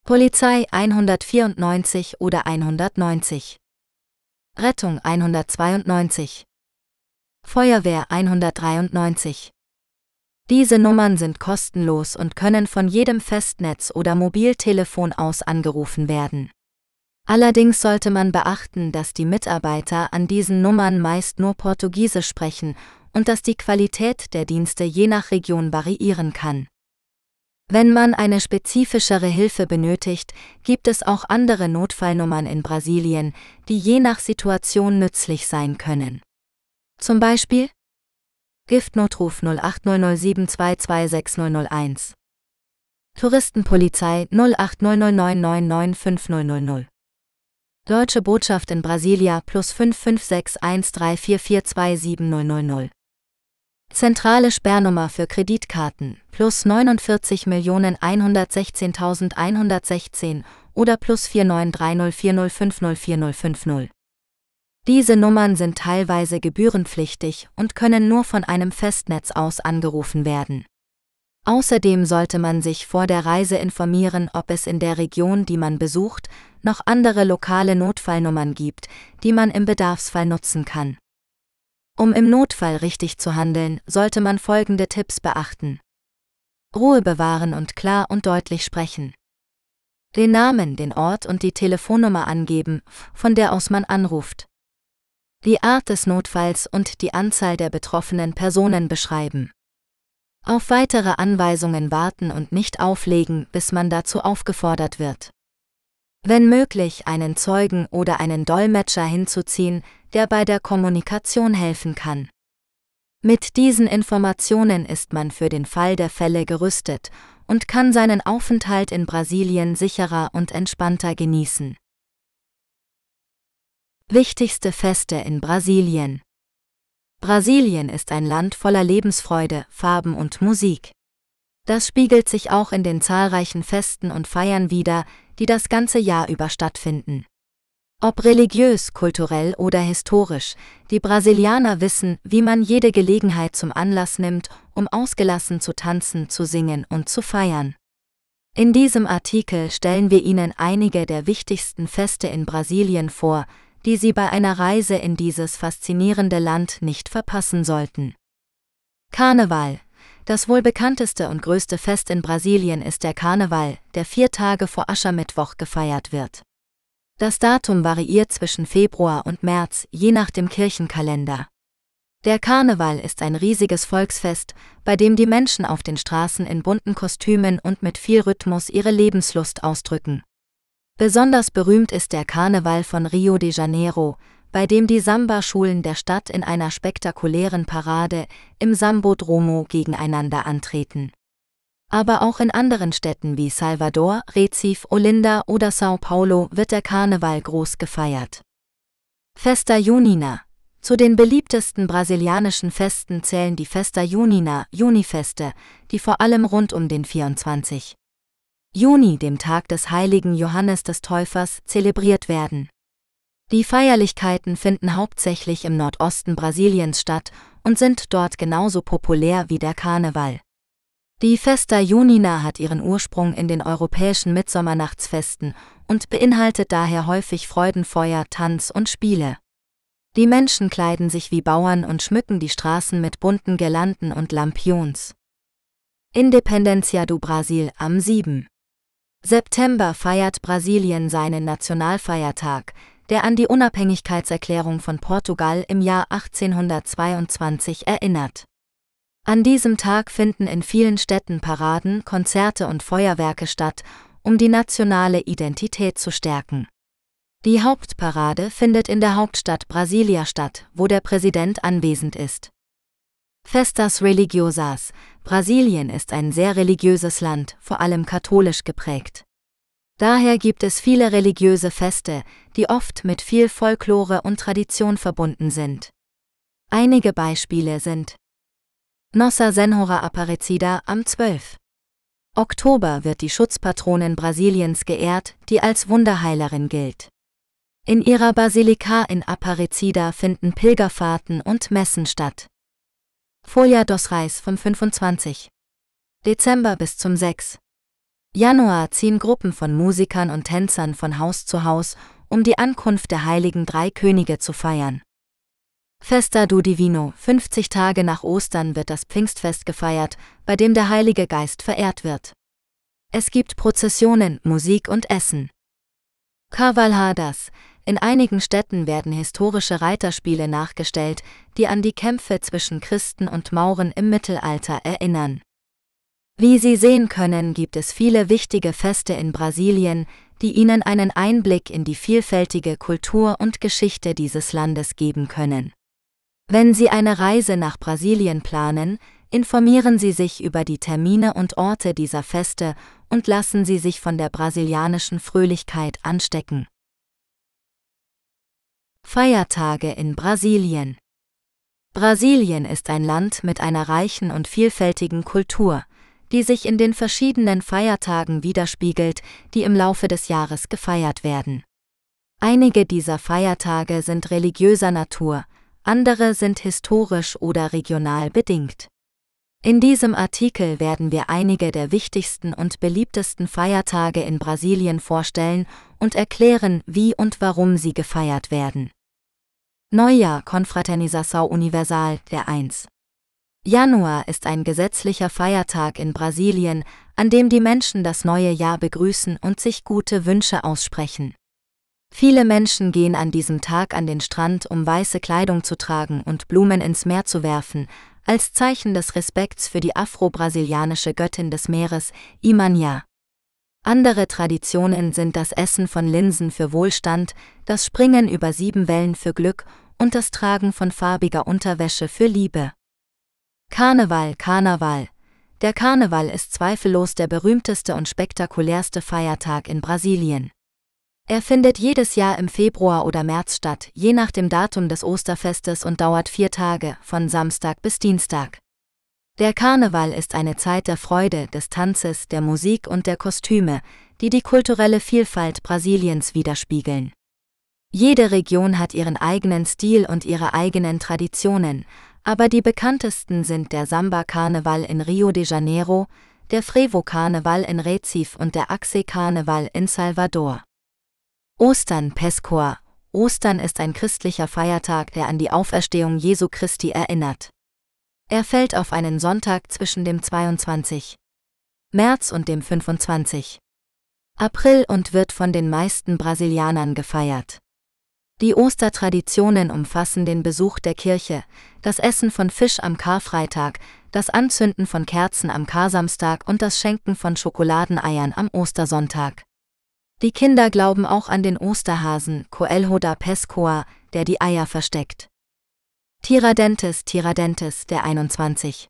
Polizei 194 oder 190 Rettung 192 Feuerwehr 193 diese Nummern sind kostenlos und können von jedem Festnetz oder Mobiltelefon aus angerufen werden. Allerdings sollte man beachten, dass die Mitarbeiter an diesen Nummern meist nur Portugiesisch sprechen und dass die Qualität der Dienste je nach Region variieren kann. Wenn man eine spezifischere Hilfe benötigt, gibt es auch andere Notfallnummern in Brasilien, die je nach Situation nützlich sein können. Zum Beispiel Giftnotruf 080072266001. Touristenpolizei 0800999500. Deutsche Botschaft in Brasilia plus 556134427000. Zentrale Sperrnummer für Kreditkarten plus 49.116.116 oder plus 493040504050. Diese Nummern sind teilweise gebührenpflichtig und können nur von einem Festnetz aus angerufen werden. Außerdem sollte man sich vor der Reise informieren, ob es in der Region, die man besucht, noch andere lokale Notfallnummern gibt, die man im Bedarfsfall nutzen kann. Um im Notfall richtig zu handeln, sollte man folgende Tipps beachten. Ruhe bewahren und klar und deutlich sprechen. Den Namen, den Ort und die Telefonnummer angeben, von der aus man anruft die Art des Notfalls und die Anzahl der betroffenen Personen beschreiben. Auf weitere Anweisungen warten und nicht auflegen, bis man dazu aufgefordert wird. Wenn möglich, einen Zeugen oder einen Dolmetscher hinzuziehen, der bei der Kommunikation helfen kann. Mit diesen Informationen ist man für den Fall der Fälle gerüstet und kann seinen Aufenthalt in Brasilien sicherer und entspannter genießen. Wichtigste Feste in Brasilien. Brasilien ist ein Land voller Lebensfreude, Farben und Musik. Das spiegelt sich auch in den zahlreichen Festen und Feiern wider, die das ganze Jahr über stattfinden. Ob religiös, kulturell oder historisch, die Brasilianer wissen, wie man jede Gelegenheit zum Anlass nimmt, um ausgelassen zu tanzen, zu singen und zu feiern. In diesem Artikel stellen wir Ihnen einige der wichtigsten Feste in Brasilien vor, die Sie bei einer Reise in dieses faszinierende Land nicht verpassen sollten. Karneval. Das wohl bekannteste und größte Fest in Brasilien ist der Karneval, der vier Tage vor Aschermittwoch gefeiert wird. Das Datum variiert zwischen Februar und März, je nach dem Kirchenkalender. Der Karneval ist ein riesiges Volksfest, bei dem die Menschen auf den Straßen in bunten Kostümen und mit viel Rhythmus ihre Lebenslust ausdrücken. Besonders berühmt ist der Karneval von Rio de Janeiro, bei dem die Samba-Schulen der Stadt in einer spektakulären Parade im Sambodromo gegeneinander antreten. Aber auch in anderen Städten wie Salvador, Recife, Olinda oder Sao Paulo wird der Karneval groß gefeiert. Festa Junina Zu den beliebtesten brasilianischen Festen zählen die Festa Junina, Junifeste, die vor allem rund um den 24. Juni, dem Tag des heiligen Johannes des Täufers, zelebriert werden. Die Feierlichkeiten finden hauptsächlich im Nordosten Brasiliens statt und sind dort genauso populär wie der Karneval. Die Festa Junina hat ihren Ursprung in den europäischen Mitsommernachtsfesten und beinhaltet daher häufig Freudenfeuer, Tanz und Spiele. Die Menschen kleiden sich wie Bauern und schmücken die Straßen mit bunten Girlanden und Lampions. Independencia do Brasil am 7. September feiert Brasilien seinen Nationalfeiertag, der an die Unabhängigkeitserklärung von Portugal im Jahr 1822 erinnert. An diesem Tag finden in vielen Städten Paraden, Konzerte und Feuerwerke statt, um die nationale Identität zu stärken. Die Hauptparade findet in der Hauptstadt Brasilia statt, wo der Präsident anwesend ist. Festas Religiosas. Brasilien ist ein sehr religiöses Land, vor allem katholisch geprägt. Daher gibt es viele religiöse Feste, die oft mit viel Folklore und Tradition verbunden sind. Einige Beispiele sind Nossa Senhora Aparecida am 12. Oktober wird die Schutzpatronin Brasiliens geehrt, die als Wunderheilerin gilt. In ihrer Basilika in Aparecida finden Pilgerfahrten und Messen statt. Folia dos Reis vom 25. Dezember bis zum 6. Januar ziehen Gruppen von Musikern und Tänzern von Haus zu Haus, um die Ankunft der heiligen drei Könige zu feiern. Festa do Divino, 50 Tage nach Ostern wird das Pfingstfest gefeiert, bei dem der Heilige Geist verehrt wird. Es gibt Prozessionen, Musik und Essen. Cavalhadas. In einigen Städten werden historische Reiterspiele nachgestellt, die an die Kämpfe zwischen Christen und Mauren im Mittelalter erinnern. Wie Sie sehen können, gibt es viele wichtige Feste in Brasilien, die Ihnen einen Einblick in die vielfältige Kultur und Geschichte dieses Landes geben können. Wenn Sie eine Reise nach Brasilien planen, informieren Sie sich über die Termine und Orte dieser Feste und lassen Sie sich von der brasilianischen Fröhlichkeit anstecken. Feiertage in Brasilien Brasilien ist ein Land mit einer reichen und vielfältigen Kultur, die sich in den verschiedenen Feiertagen widerspiegelt, die im Laufe des Jahres gefeiert werden. Einige dieser Feiertage sind religiöser Natur, andere sind historisch oder regional bedingt. In diesem Artikel werden wir einige der wichtigsten und beliebtesten Feiertage in Brasilien vorstellen und erklären, wie und warum sie gefeiert werden. Neujahr Confraternização Universal, der 1. Januar ist ein gesetzlicher Feiertag in Brasilien, an dem die Menschen das neue Jahr begrüßen und sich gute Wünsche aussprechen. Viele Menschen gehen an diesem Tag an den Strand, um weiße Kleidung zu tragen und Blumen ins Meer zu werfen, als Zeichen des Respekts für die afro-brasilianische Göttin des Meeres, Imania. Andere Traditionen sind das Essen von Linsen für Wohlstand, das Springen über sieben Wellen für Glück und das Tragen von farbiger Unterwäsche für Liebe. Karneval, Karneval. Der Karneval ist zweifellos der berühmteste und spektakulärste Feiertag in Brasilien. Er findet jedes Jahr im Februar oder März statt, je nach dem Datum des Osterfestes und dauert vier Tage, von Samstag bis Dienstag. Der Karneval ist eine Zeit der Freude, des Tanzes, der Musik und der Kostüme, die die kulturelle Vielfalt Brasiliens widerspiegeln. Jede Region hat ihren eigenen Stil und ihre eigenen Traditionen, aber die bekanntesten sind der Samba-Karneval in Rio de Janeiro, der Frevo-Karneval in Recife und der Axe-Karneval in Salvador. Ostern Pescor Ostern ist ein christlicher Feiertag, der an die Auferstehung Jesu Christi erinnert. Er fällt auf einen Sonntag zwischen dem 22. März und dem 25. April und wird von den meisten Brasilianern gefeiert. Die Ostertraditionen umfassen den Besuch der Kirche, das Essen von Fisch am Karfreitag, das Anzünden von Kerzen am Karsamstag und das Schenken von Schokoladeneiern am Ostersonntag. Die Kinder glauben auch an den Osterhasen, Coelho da Pescoa, der die Eier versteckt. Tiradentes, Tiradentes, der 21.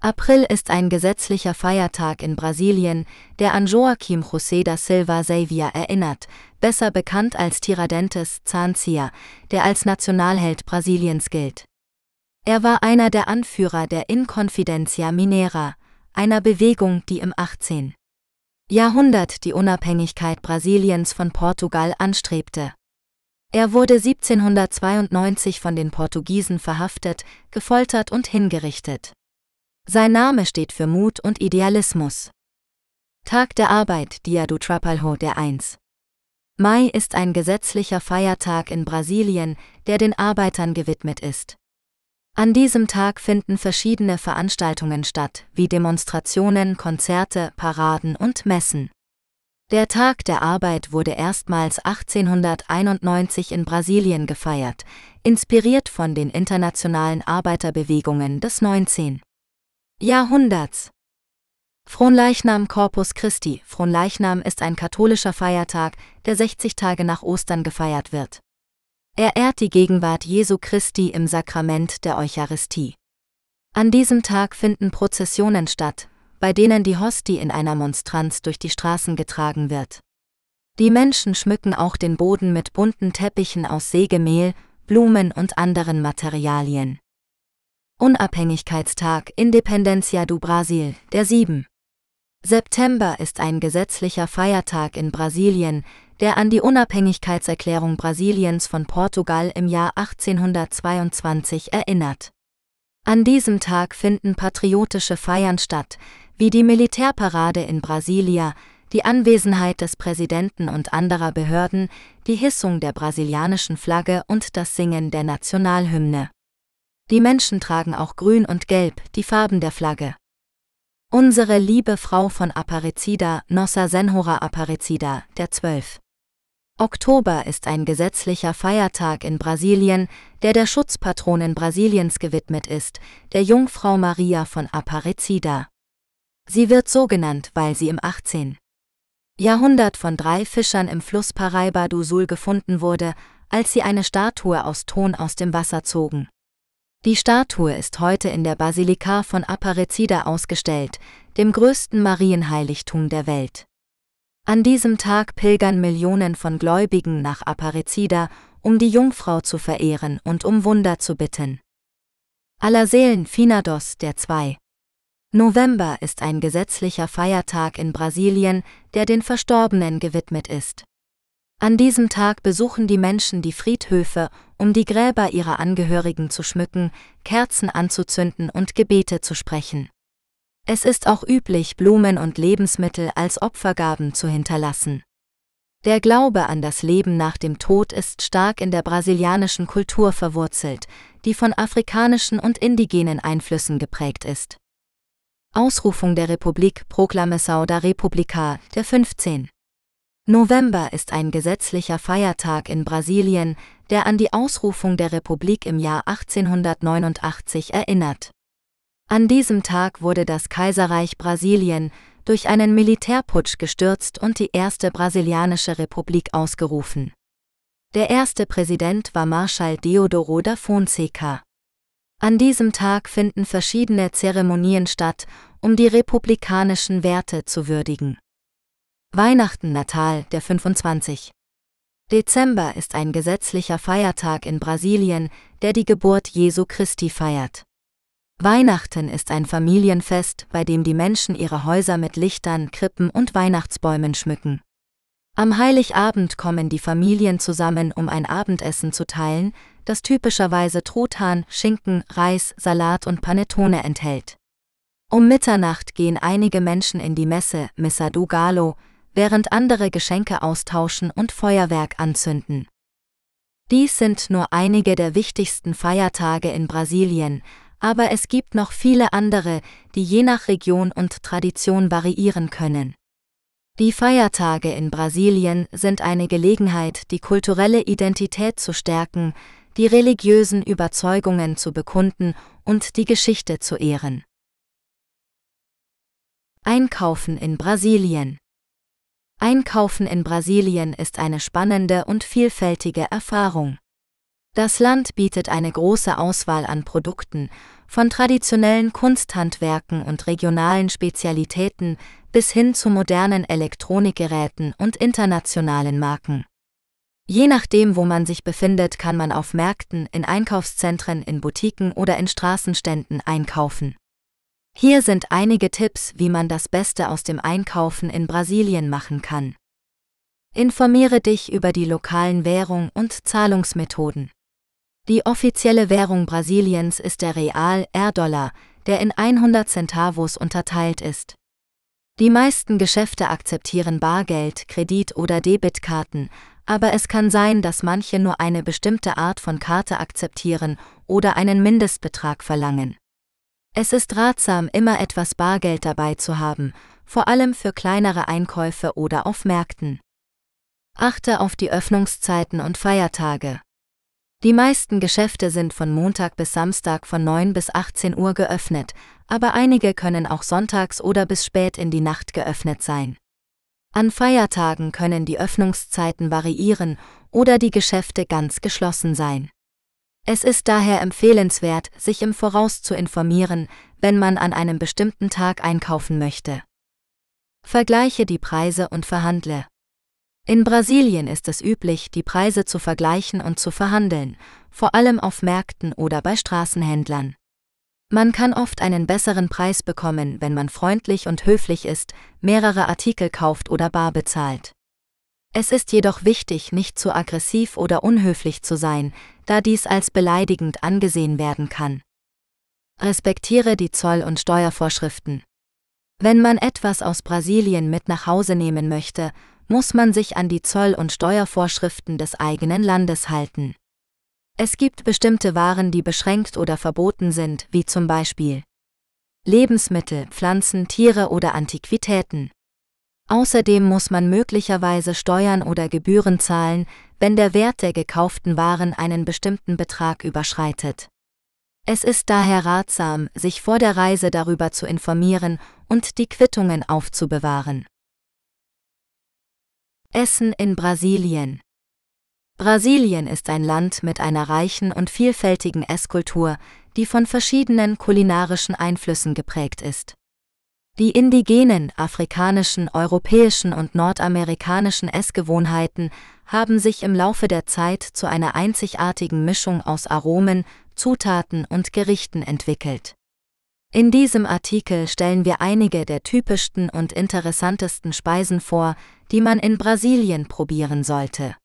April ist ein gesetzlicher Feiertag in Brasilien, der an Joaquim José da Silva Xavier erinnert, besser bekannt als Tiradentes Zahnzieher, der als Nationalheld Brasiliens gilt. Er war einer der Anführer der Inconfidencia Minera, einer Bewegung, die im 18. Jahrhundert die Unabhängigkeit Brasiliens von Portugal anstrebte. Er wurde 1792 von den Portugiesen verhaftet, gefoltert und hingerichtet. Sein Name steht für Mut und Idealismus. Tag der Arbeit, Dia do Trabalho der 1. Mai ist ein gesetzlicher Feiertag in Brasilien, der den Arbeitern gewidmet ist. An diesem Tag finden verschiedene Veranstaltungen statt, wie Demonstrationen, Konzerte, Paraden und Messen. Der Tag der Arbeit wurde erstmals 1891 in Brasilien gefeiert, inspiriert von den internationalen Arbeiterbewegungen des 19. Jahrhunderts. Fronleichnam Corpus Christi. Fronleichnam ist ein katholischer Feiertag, der 60 Tage nach Ostern gefeiert wird. Er ehrt die Gegenwart Jesu Christi im Sakrament der Eucharistie. An diesem Tag finden Prozessionen statt, bei denen die Hostie in einer Monstranz durch die Straßen getragen wird. Die Menschen schmücken auch den Boden mit bunten Teppichen aus Sägemehl, Blumen und anderen Materialien. Unabhängigkeitstag Independencia do Brasil, der 7. September ist ein gesetzlicher Feiertag in Brasilien, der an die Unabhängigkeitserklärung Brasiliens von Portugal im Jahr 1822 erinnert. An diesem Tag finden patriotische Feiern statt, wie die Militärparade in Brasilia, die Anwesenheit des Präsidenten und anderer Behörden, die Hissung der brasilianischen Flagge und das Singen der Nationalhymne. Die Menschen tragen auch grün und gelb, die Farben der Flagge. Unsere liebe Frau von Aparecida, Nossa Senhora Aparecida, der 12. Oktober ist ein gesetzlicher Feiertag in Brasilien, der der Schutzpatronin Brasiliens gewidmet ist, der Jungfrau Maria von Aparecida. Sie wird so genannt, weil sie im 18. Jahrhundert von drei Fischern im Fluss Paraíba do Sul gefunden wurde, als sie eine Statue aus Ton aus dem Wasser zogen. Die Statue ist heute in der Basilika von Aparecida ausgestellt, dem größten Marienheiligtum der Welt. An diesem Tag pilgern Millionen von Gläubigen nach Aparecida, um die Jungfrau zu verehren und um Wunder zu bitten. Allerseelen Finados der 2. November ist ein gesetzlicher Feiertag in Brasilien, der den Verstorbenen gewidmet ist. An diesem Tag besuchen die Menschen die Friedhöfe, um die Gräber ihrer Angehörigen zu schmücken, Kerzen anzuzünden und Gebete zu sprechen. Es ist auch üblich, Blumen und Lebensmittel als Opfergaben zu hinterlassen. Der Glaube an das Leben nach dem Tod ist stark in der brasilianischen Kultur verwurzelt, die von afrikanischen und indigenen Einflüssen geprägt ist. Ausrufung der Republik Proclamação da República, der 15. November ist ein gesetzlicher Feiertag in Brasilien, der an die Ausrufung der Republik im Jahr 1889 erinnert. An diesem Tag wurde das Kaiserreich Brasilien durch einen Militärputsch gestürzt und die erste brasilianische Republik ausgerufen. Der erste Präsident war Marschall Deodoro da Fonseca. An diesem Tag finden verschiedene Zeremonien statt, um die republikanischen Werte zu würdigen. Weihnachten Natal, der 25. Dezember ist ein gesetzlicher Feiertag in Brasilien, der die Geburt Jesu Christi feiert. Weihnachten ist ein Familienfest, bei dem die Menschen ihre Häuser mit Lichtern, Krippen und Weihnachtsbäumen schmücken. Am Heiligabend kommen die Familien zusammen, um ein Abendessen zu teilen, das typischerweise Truthahn, Schinken, Reis, Salat und Panettone enthält. Um Mitternacht gehen einige Menschen in die Messe, Missa do Galo, während andere Geschenke austauschen und Feuerwerk anzünden. Dies sind nur einige der wichtigsten Feiertage in Brasilien, aber es gibt noch viele andere, die je nach Region und Tradition variieren können. Die Feiertage in Brasilien sind eine Gelegenheit, die kulturelle Identität zu stärken, die religiösen Überzeugungen zu bekunden und die Geschichte zu ehren. Einkaufen in Brasilien Einkaufen in Brasilien ist eine spannende und vielfältige Erfahrung. Das Land bietet eine große Auswahl an Produkten, von traditionellen Kunsthandwerken und regionalen Spezialitäten bis hin zu modernen Elektronikgeräten und internationalen Marken. Je nachdem, wo man sich befindet, kann man auf Märkten, in Einkaufszentren, in Boutiquen oder in Straßenständen einkaufen. Hier sind einige Tipps, wie man das Beste aus dem Einkaufen in Brasilien machen kann. Informiere dich über die lokalen Währung und Zahlungsmethoden. Die offizielle Währung Brasiliens ist der Real R-Dollar, der in 100 Centavos unterteilt ist. Die meisten Geschäfte akzeptieren Bargeld, Kredit- oder Debitkarten, aber es kann sein, dass manche nur eine bestimmte Art von Karte akzeptieren oder einen Mindestbetrag verlangen. Es ist ratsam, immer etwas Bargeld dabei zu haben, vor allem für kleinere Einkäufe oder auf Märkten. Achte auf die Öffnungszeiten und Feiertage. Die meisten Geschäfte sind von Montag bis Samstag von 9 bis 18 Uhr geöffnet, aber einige können auch sonntags oder bis spät in die Nacht geöffnet sein. An Feiertagen können die Öffnungszeiten variieren oder die Geschäfte ganz geschlossen sein. Es ist daher empfehlenswert, sich im Voraus zu informieren, wenn man an einem bestimmten Tag einkaufen möchte. Vergleiche die Preise und verhandle. In Brasilien ist es üblich, die Preise zu vergleichen und zu verhandeln, vor allem auf Märkten oder bei Straßenhändlern. Man kann oft einen besseren Preis bekommen, wenn man freundlich und höflich ist, mehrere Artikel kauft oder bar bezahlt. Es ist jedoch wichtig, nicht zu aggressiv oder unhöflich zu sein, da dies als beleidigend angesehen werden kann. Respektiere die Zoll- und Steuervorschriften. Wenn man etwas aus Brasilien mit nach Hause nehmen möchte, muss man sich an die Zoll- und Steuervorschriften des eigenen Landes halten. Es gibt bestimmte Waren, die beschränkt oder verboten sind, wie zum Beispiel Lebensmittel, Pflanzen, Tiere oder Antiquitäten. Außerdem muss man möglicherweise Steuern oder Gebühren zahlen, wenn der Wert der gekauften Waren einen bestimmten Betrag überschreitet. Es ist daher ratsam, sich vor der Reise darüber zu informieren und die Quittungen aufzubewahren. Essen in Brasilien Brasilien ist ein Land mit einer reichen und vielfältigen Esskultur, die von verschiedenen kulinarischen Einflüssen geprägt ist. Die indigenen, afrikanischen, europäischen und nordamerikanischen Essgewohnheiten haben sich im Laufe der Zeit zu einer einzigartigen Mischung aus Aromen, Zutaten und Gerichten entwickelt. In diesem Artikel stellen wir einige der typischsten und interessantesten Speisen vor, die man in Brasilien probieren sollte.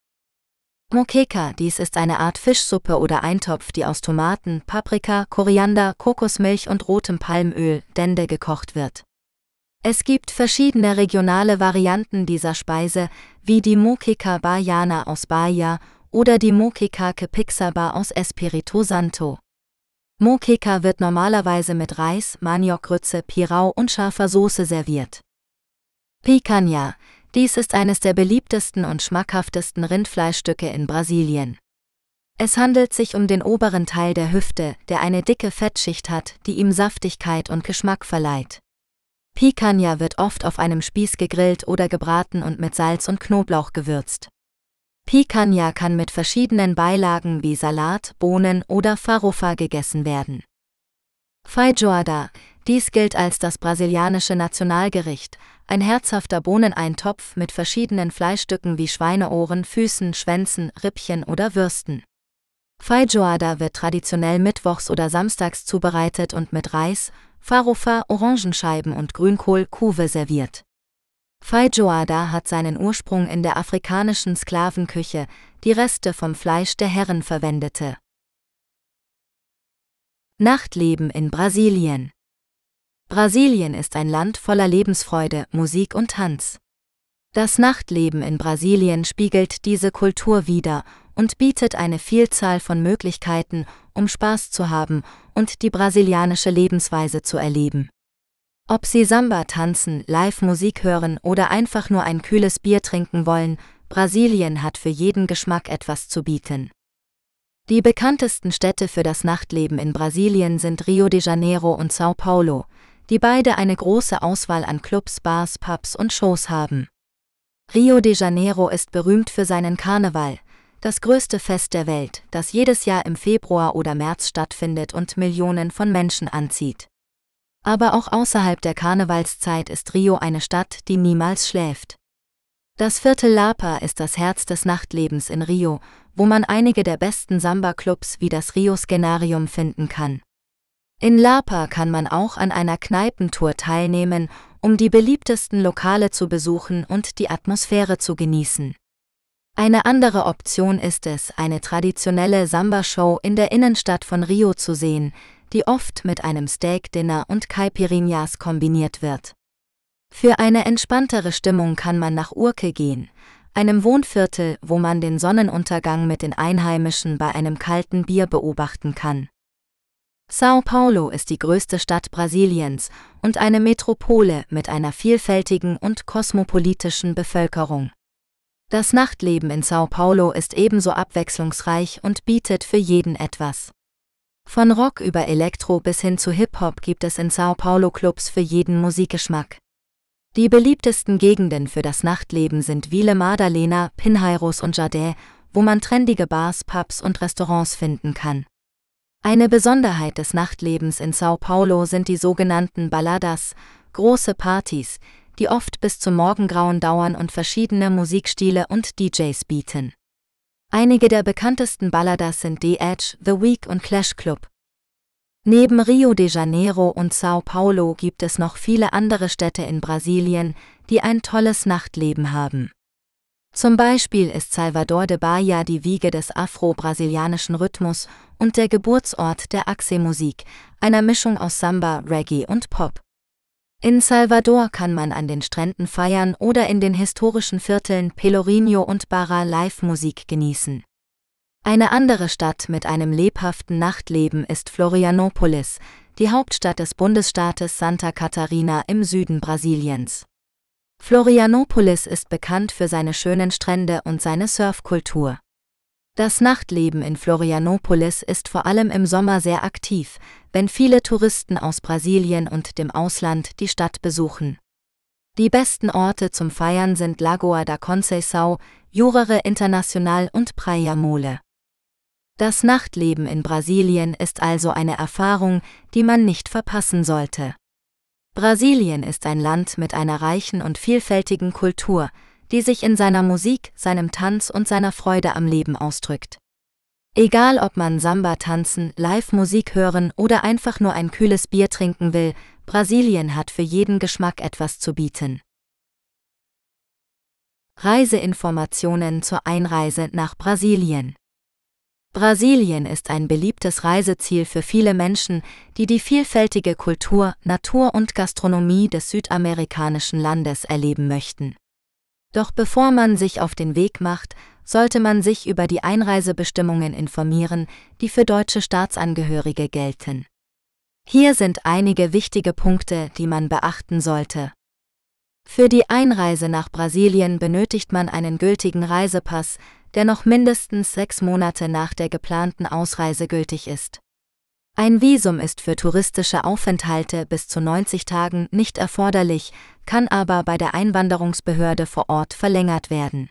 Moqueca, dies ist eine Art Fischsuppe oder Eintopf, die aus Tomaten, Paprika, Koriander, Kokosmilch und rotem Palmöl, Dende gekocht wird. Es gibt verschiedene regionale Varianten dieser Speise, wie die Moqueca Baiana aus Bahia oder die Moqueca Quepixaba aus Espirito Santo. Moqueca wird normalerweise mit Reis, Maniokgrütze, Pirau und scharfer Soße serviert. Picanha, dies ist eines der beliebtesten und schmackhaftesten Rindfleischstücke in Brasilien. Es handelt sich um den oberen Teil der Hüfte, der eine dicke Fettschicht hat, die ihm Saftigkeit und Geschmack verleiht. Picanha wird oft auf einem Spieß gegrillt oder gebraten und mit Salz und Knoblauch gewürzt. Picanha kann mit verschiedenen Beilagen wie Salat, Bohnen oder Farofa gegessen werden. Feijoada, dies gilt als das brasilianische Nationalgericht, ein herzhafter Bohneneintopf mit verschiedenen Fleischstücken wie Schweineohren, Füßen, Schwänzen, Rippchen oder Würsten. Feijoada wird traditionell mittwochs oder samstags zubereitet und mit Reis, Farofa, Orangenscheiben und Grünkohl Kuve serviert. Feijoada hat seinen Ursprung in der afrikanischen Sklavenküche, die Reste vom Fleisch der Herren verwendete. Nachtleben in Brasilien Brasilien ist ein Land voller Lebensfreude, Musik und Tanz. Das Nachtleben in Brasilien spiegelt diese Kultur wider und bietet eine Vielzahl von Möglichkeiten, um Spaß zu haben und die brasilianische Lebensweise zu erleben. Ob Sie Samba tanzen, Live-Musik hören oder einfach nur ein kühles Bier trinken wollen, Brasilien hat für jeden Geschmack etwas zu bieten. Die bekanntesten Städte für das Nachtleben in Brasilien sind Rio de Janeiro und Sao Paulo, die beide eine große Auswahl an Clubs, Bars, Pubs und Shows haben. Rio de Janeiro ist berühmt für seinen Karneval, das größte Fest der Welt, das jedes Jahr im Februar oder März stattfindet und Millionen von Menschen anzieht. Aber auch außerhalb der Karnevalszeit ist Rio eine Stadt, die niemals schläft. Das Viertel Lapa ist das Herz des Nachtlebens in Rio, wo man einige der besten Samba-Clubs wie das Rio Scenarium finden kann. In Lapa kann man auch an einer Kneipentour teilnehmen, um die beliebtesten Lokale zu besuchen und die Atmosphäre zu genießen. Eine andere Option ist es, eine traditionelle Samba-Show in der Innenstadt von Rio zu sehen, die oft mit einem Steak-Dinner und Caipirinhas kombiniert wird. Für eine entspanntere Stimmung kann man nach Urke gehen, einem Wohnviertel, wo man den Sonnenuntergang mit den Einheimischen bei einem kalten Bier beobachten kann. Sao Paulo ist die größte Stadt Brasiliens und eine Metropole mit einer vielfältigen und kosmopolitischen Bevölkerung. Das Nachtleben in Sao Paulo ist ebenso abwechslungsreich und bietet für jeden etwas. Von Rock über Elektro bis hin zu Hip-Hop gibt es in Sao Paulo Clubs für jeden Musikgeschmack. Die beliebtesten Gegenden für das Nachtleben sind Ville Madalena, Pinheiros und Jardé, wo man trendige Bars, Pubs und Restaurants finden kann. Eine Besonderheit des Nachtlebens in Sao Paulo sind die sogenannten Balladas, große Partys, die oft bis zum Morgengrauen dauern und verschiedene Musikstile und DJs bieten. Einige der bekanntesten Balladas sind The Edge, The Week und Clash Club. Neben Rio de Janeiro und Sao Paulo gibt es noch viele andere Städte in Brasilien, die ein tolles Nachtleben haben. Zum Beispiel ist Salvador de Bahia die Wiege des afro-brasilianischen Rhythmus und der Geburtsort der Axe-Musik, einer Mischung aus Samba, Reggae und Pop. In Salvador kann man an den Stränden feiern oder in den historischen Vierteln Pelourinho und Barra Live-Musik genießen. Eine andere Stadt mit einem lebhaften Nachtleben ist Florianopolis, die Hauptstadt des Bundesstaates Santa Catarina im Süden Brasiliens. Florianopolis ist bekannt für seine schönen Strände und seine Surfkultur. Das Nachtleben in Florianopolis ist vor allem im Sommer sehr aktiv, wenn viele Touristen aus Brasilien und dem Ausland die Stadt besuchen. Die besten Orte zum Feiern sind Lagoa da Conceição, Jurere International und Praia Mole. Das Nachtleben in Brasilien ist also eine Erfahrung, die man nicht verpassen sollte. Brasilien ist ein Land mit einer reichen und vielfältigen Kultur, die sich in seiner Musik, seinem Tanz und seiner Freude am Leben ausdrückt. Egal ob man Samba tanzen, Live-Musik hören oder einfach nur ein kühles Bier trinken will, Brasilien hat für jeden Geschmack etwas zu bieten. Reiseinformationen zur Einreise nach Brasilien Brasilien ist ein beliebtes Reiseziel für viele Menschen, die die vielfältige Kultur, Natur und Gastronomie des südamerikanischen Landes erleben möchten. Doch bevor man sich auf den Weg macht, sollte man sich über die Einreisebestimmungen informieren, die für deutsche Staatsangehörige gelten. Hier sind einige wichtige Punkte, die man beachten sollte. Für die Einreise nach Brasilien benötigt man einen gültigen Reisepass, der noch mindestens sechs Monate nach der geplanten Ausreise gültig ist. Ein Visum ist für touristische Aufenthalte bis zu 90 Tagen nicht erforderlich, kann aber bei der Einwanderungsbehörde vor Ort verlängert werden.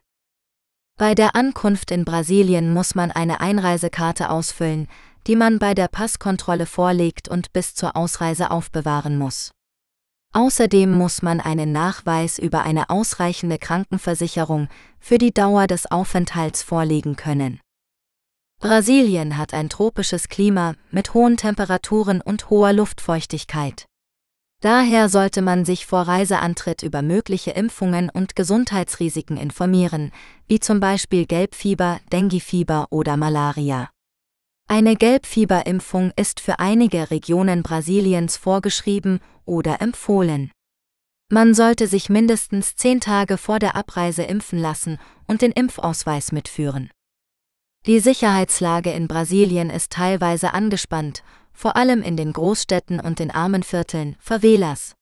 Bei der Ankunft in Brasilien muss man eine Einreisekarte ausfüllen, die man bei der Passkontrolle vorlegt und bis zur Ausreise aufbewahren muss. Außerdem muss man einen Nachweis über eine ausreichende Krankenversicherung für die Dauer des Aufenthalts vorlegen können. Brasilien hat ein tropisches Klima mit hohen Temperaturen und hoher Luftfeuchtigkeit. Daher sollte man sich vor Reiseantritt über mögliche Impfungen und Gesundheitsrisiken informieren, wie zum Beispiel Gelbfieber, Denguefieber oder Malaria. Eine Gelbfieberimpfung ist für einige Regionen Brasiliens vorgeschrieben oder empfohlen. Man sollte sich mindestens zehn Tage vor der Abreise impfen lassen und den Impfausweis mitführen. Die Sicherheitslage in Brasilien ist teilweise angespannt, vor allem in den Großstädten und den Armenvierteln, Favelas.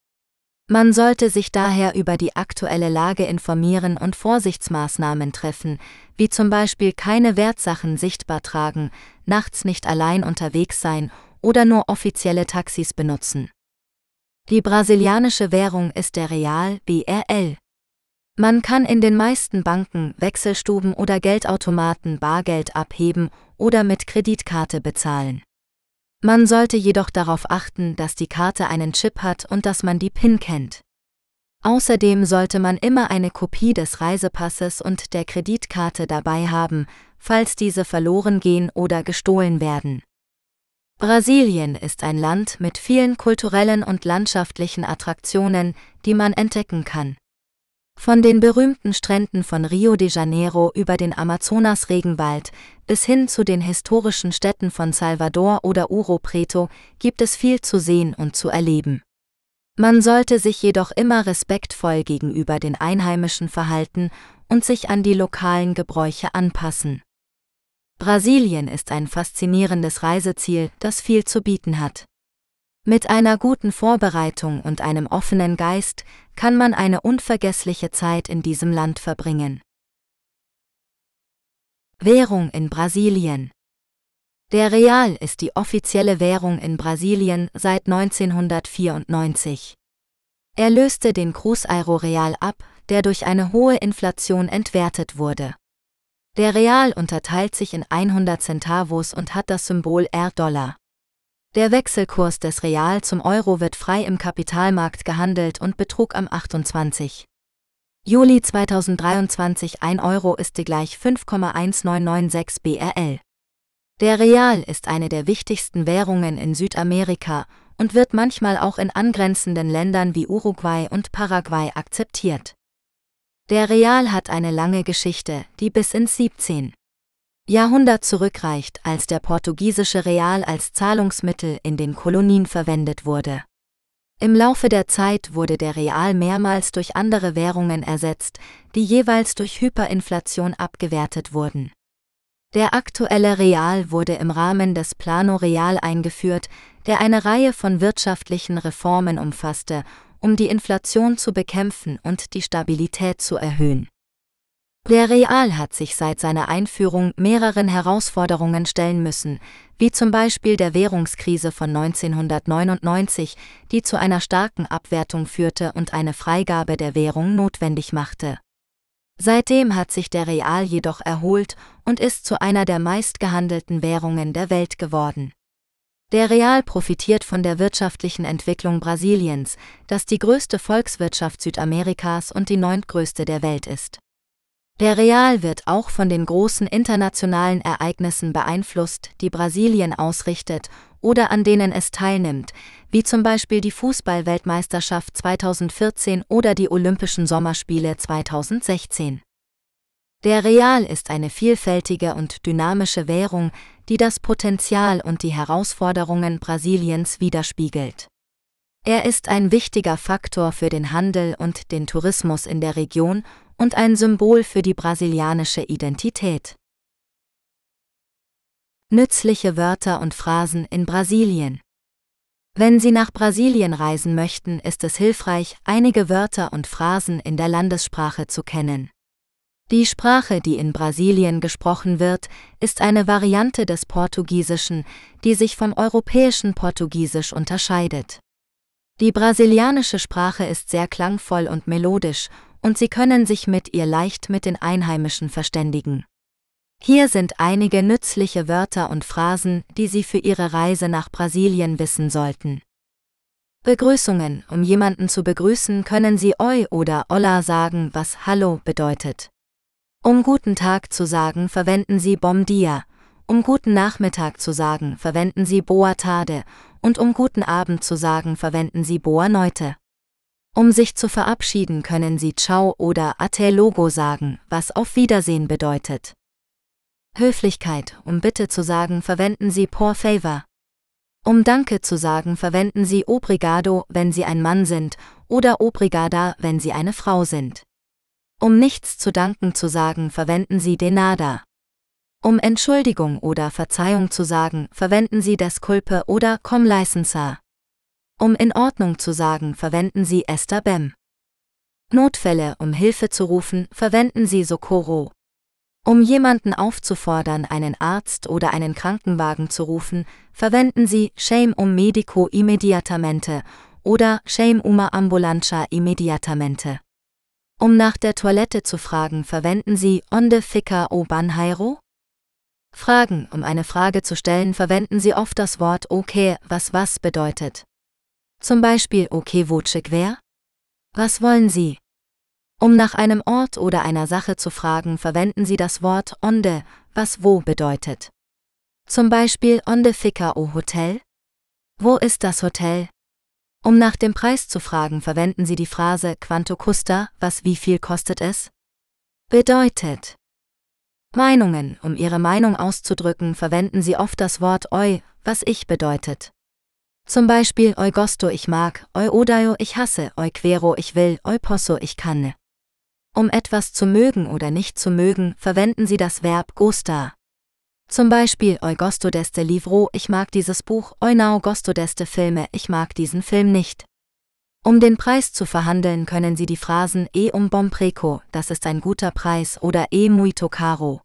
Man sollte sich daher über die aktuelle Lage informieren und Vorsichtsmaßnahmen treffen, wie zum Beispiel keine Wertsachen sichtbar tragen, nachts nicht allein unterwegs sein oder nur offizielle Taxis benutzen. Die brasilianische Währung ist der Real BRL. Man kann in den meisten Banken, Wechselstuben oder Geldautomaten Bargeld abheben oder mit Kreditkarte bezahlen. Man sollte jedoch darauf achten, dass die Karte einen Chip hat und dass man die PIN kennt. Außerdem sollte man immer eine Kopie des Reisepasses und der Kreditkarte dabei haben, falls diese verloren gehen oder gestohlen werden. Brasilien ist ein Land mit vielen kulturellen und landschaftlichen Attraktionen, die man entdecken kann. Von den berühmten Stränden von Rio de Janeiro über den Amazonas-Regenwald bis hin zu den historischen Städten von Salvador oder Uro Preto gibt es viel zu sehen und zu erleben. Man sollte sich jedoch immer respektvoll gegenüber den Einheimischen verhalten und sich an die lokalen Gebräuche anpassen. Brasilien ist ein faszinierendes Reiseziel, das viel zu bieten hat. Mit einer guten Vorbereitung und einem offenen Geist kann man eine unvergessliche Zeit in diesem Land verbringen. Währung in Brasilien Der Real ist die offizielle Währung in Brasilien seit 1994. Er löste den Cruzeiro Real ab, der durch eine hohe Inflation entwertet wurde. Der Real unterteilt sich in 100 Centavos und hat das Symbol R-Dollar. Der Wechselkurs des Real zum Euro wird frei im Kapitalmarkt gehandelt und betrug am 28. Juli 2023 1 Euro ist gleich 5,1996 BRL. Der Real ist eine der wichtigsten Währungen in Südamerika und wird manchmal auch in angrenzenden Ländern wie Uruguay und Paraguay akzeptiert. Der Real hat eine lange Geschichte, die bis ins 17. Jahrhundert zurückreicht, als der portugiesische Real als Zahlungsmittel in den Kolonien verwendet wurde. Im Laufe der Zeit wurde der Real mehrmals durch andere Währungen ersetzt, die jeweils durch Hyperinflation abgewertet wurden. Der aktuelle Real wurde im Rahmen des Plano Real eingeführt, der eine Reihe von wirtschaftlichen Reformen umfasste, um die Inflation zu bekämpfen und die Stabilität zu erhöhen. Der Real hat sich seit seiner Einführung mehreren Herausforderungen stellen müssen, wie zum Beispiel der Währungskrise von 1999, die zu einer starken Abwertung führte und eine Freigabe der Währung notwendig machte. Seitdem hat sich der Real jedoch erholt und ist zu einer der meistgehandelten Währungen der Welt geworden. Der Real profitiert von der wirtschaftlichen Entwicklung Brasiliens, das die größte Volkswirtschaft Südamerikas und die neuntgrößte der Welt ist. Der Real wird auch von den großen internationalen Ereignissen beeinflusst, die Brasilien ausrichtet oder an denen es teilnimmt, wie zum Beispiel die Fußballweltmeisterschaft 2014 oder die Olympischen Sommerspiele 2016. Der Real ist eine vielfältige und dynamische Währung, die das Potenzial und die Herausforderungen Brasiliens widerspiegelt. Er ist ein wichtiger Faktor für den Handel und den Tourismus in der Region und ein Symbol für die brasilianische Identität. Nützliche Wörter und Phrasen in Brasilien. Wenn Sie nach Brasilien reisen möchten, ist es hilfreich, einige Wörter und Phrasen in der Landessprache zu kennen. Die Sprache, die in Brasilien gesprochen wird, ist eine Variante des Portugiesischen, die sich vom europäischen Portugiesisch unterscheidet. Die brasilianische Sprache ist sehr klangvoll und melodisch und Sie können sich mit ihr leicht mit den Einheimischen verständigen. Hier sind einige nützliche Wörter und Phrasen, die Sie für Ihre Reise nach Brasilien wissen sollten. Begrüßungen. Um jemanden zu begrüßen, können Sie Oi oder Olla sagen, was Hallo bedeutet. Um guten Tag zu sagen, verwenden Sie Bom dia. Um guten Nachmittag zu sagen, verwenden Sie Boa tarde. Und um guten Abend zu sagen, verwenden Sie Boa noite. Um sich zu verabschieden, können Sie Ciao oder Até logo sagen, was auf Wiedersehen bedeutet. Höflichkeit, um Bitte zu sagen, verwenden Sie por favor. Um Danke zu sagen, verwenden Sie obrigado, wenn Sie ein Mann sind, oder obrigada, wenn Sie eine Frau sind. Um nichts zu danken zu sagen, verwenden Sie de nada. Um Entschuldigung oder Verzeihung zu sagen, verwenden Sie desculpe oder com licensa. Um in Ordnung zu sagen, verwenden Sie Esther Bem. Notfälle, um Hilfe zu rufen, verwenden Sie Socorro. Um jemanden aufzufordern, einen Arzt oder einen Krankenwagen zu rufen, verwenden Sie Shame um medico immediatamente oder Shame uma ambulancia immediatamente. Um nach der Toilette zu fragen, verwenden Sie Onde fica o banheiro? Fragen, um eine Frage zu stellen, verwenden Sie oft das Wort okay, was was bedeutet. Zum Beispiel okay wotschik wer? Was wollen Sie? Um nach einem Ort oder einer Sache zu fragen, verwenden Sie das Wort onde, was wo bedeutet. Zum Beispiel onde fica o Hotel? Wo ist das Hotel? Um nach dem Preis zu fragen, verwenden Sie die Phrase Quanto custa, was wie viel kostet es? Bedeutet. Meinungen, um Ihre Meinung auszudrücken, verwenden Sie oft das Wort eu, was ich bedeutet. Zum Beispiel gosto ich mag, eu odaio ich hasse, eu quero ich will, eu posso ich kann. Um etwas zu mögen oder nicht zu mögen, verwenden Sie das Verb gusta. Zum Beispiel gosto deste livro, ich mag dieses Buch, eu não gosto deste Filme, ich mag diesen Film nicht. Um den Preis zu verhandeln, können Sie die Phrasen e um bom preco, das ist ein guter Preis, oder e muito caro.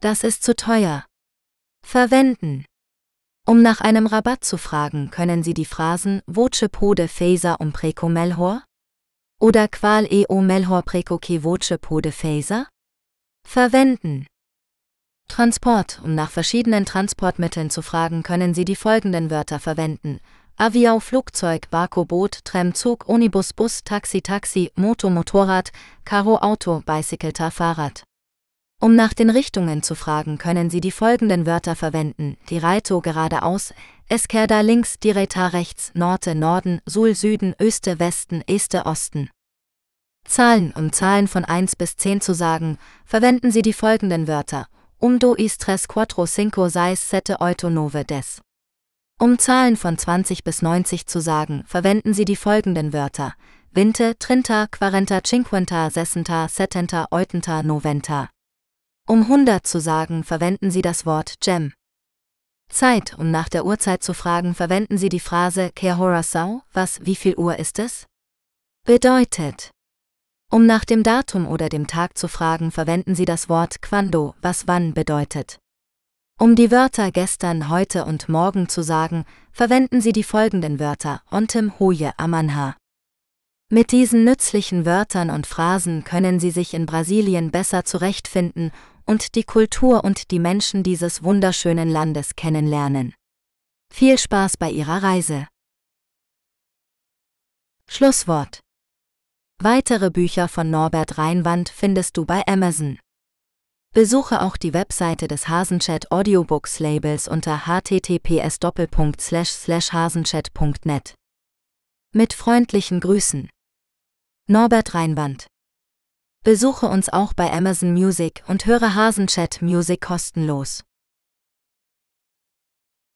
Das ist zu teuer. Verwenden. Um nach einem Rabatt zu fragen, können Sie die Phrasen voce pode phaser um preco melhor? Oder qual e o melhor preco que voce pode phaser? Verwenden. Transport. Um nach verschiedenen Transportmitteln zu fragen, können Sie die folgenden Wörter verwenden. Avion, Flugzeug, Barco, Boot, Tram, Zug, Unibus, Bus, Taxi, Taxi, Moto, Motorrad, Karo, Auto, Bicycle, Fahrrad. Um nach den Richtungen zu fragen, können Sie die folgenden Wörter verwenden. Direito geradeaus, Esquerda links, Direita rechts, Norte Norden, Sul Süden, Öste Westen, Este Osten. Zahlen. Um Zahlen von 1 bis 10 zu sagen, verwenden Sie die folgenden Wörter. Um do is tres quattro cinco seis sette oito nove des. Um Zahlen von 20 bis 90 zu sagen, verwenden Sie die folgenden Wörter. Vinte, Trinta, Quarenta, Cinquenta, Sessenta, Settenta, Eutenta, Noventa. Um 100 zu sagen, verwenden Sie das Wort Gem. Zeit, um nach der Uhrzeit zu fragen, verwenden Sie die Phrase Que hora sau, was wie viel Uhr ist es? Bedeutet. Um nach dem Datum oder dem Tag zu fragen, verwenden Sie das Wort quando, was wann bedeutet. Um die Wörter gestern, heute und morgen zu sagen, verwenden Sie die folgenden Wörter ontem hoje amanha. Mit diesen nützlichen Wörtern und Phrasen können Sie sich in Brasilien besser zurechtfinden und die Kultur und die Menschen dieses wunderschönen Landes kennenlernen. Viel Spaß bei Ihrer Reise. Schlusswort Weitere Bücher von Norbert Reinwand findest du bei Amazon. Besuche auch die Webseite des Hasenchat Audiobooks Labels unter https hasenchat.net. Mit freundlichen Grüßen. Norbert Reinwand. Besuche uns auch bei Amazon Music und höre Hasenchat Music kostenlos.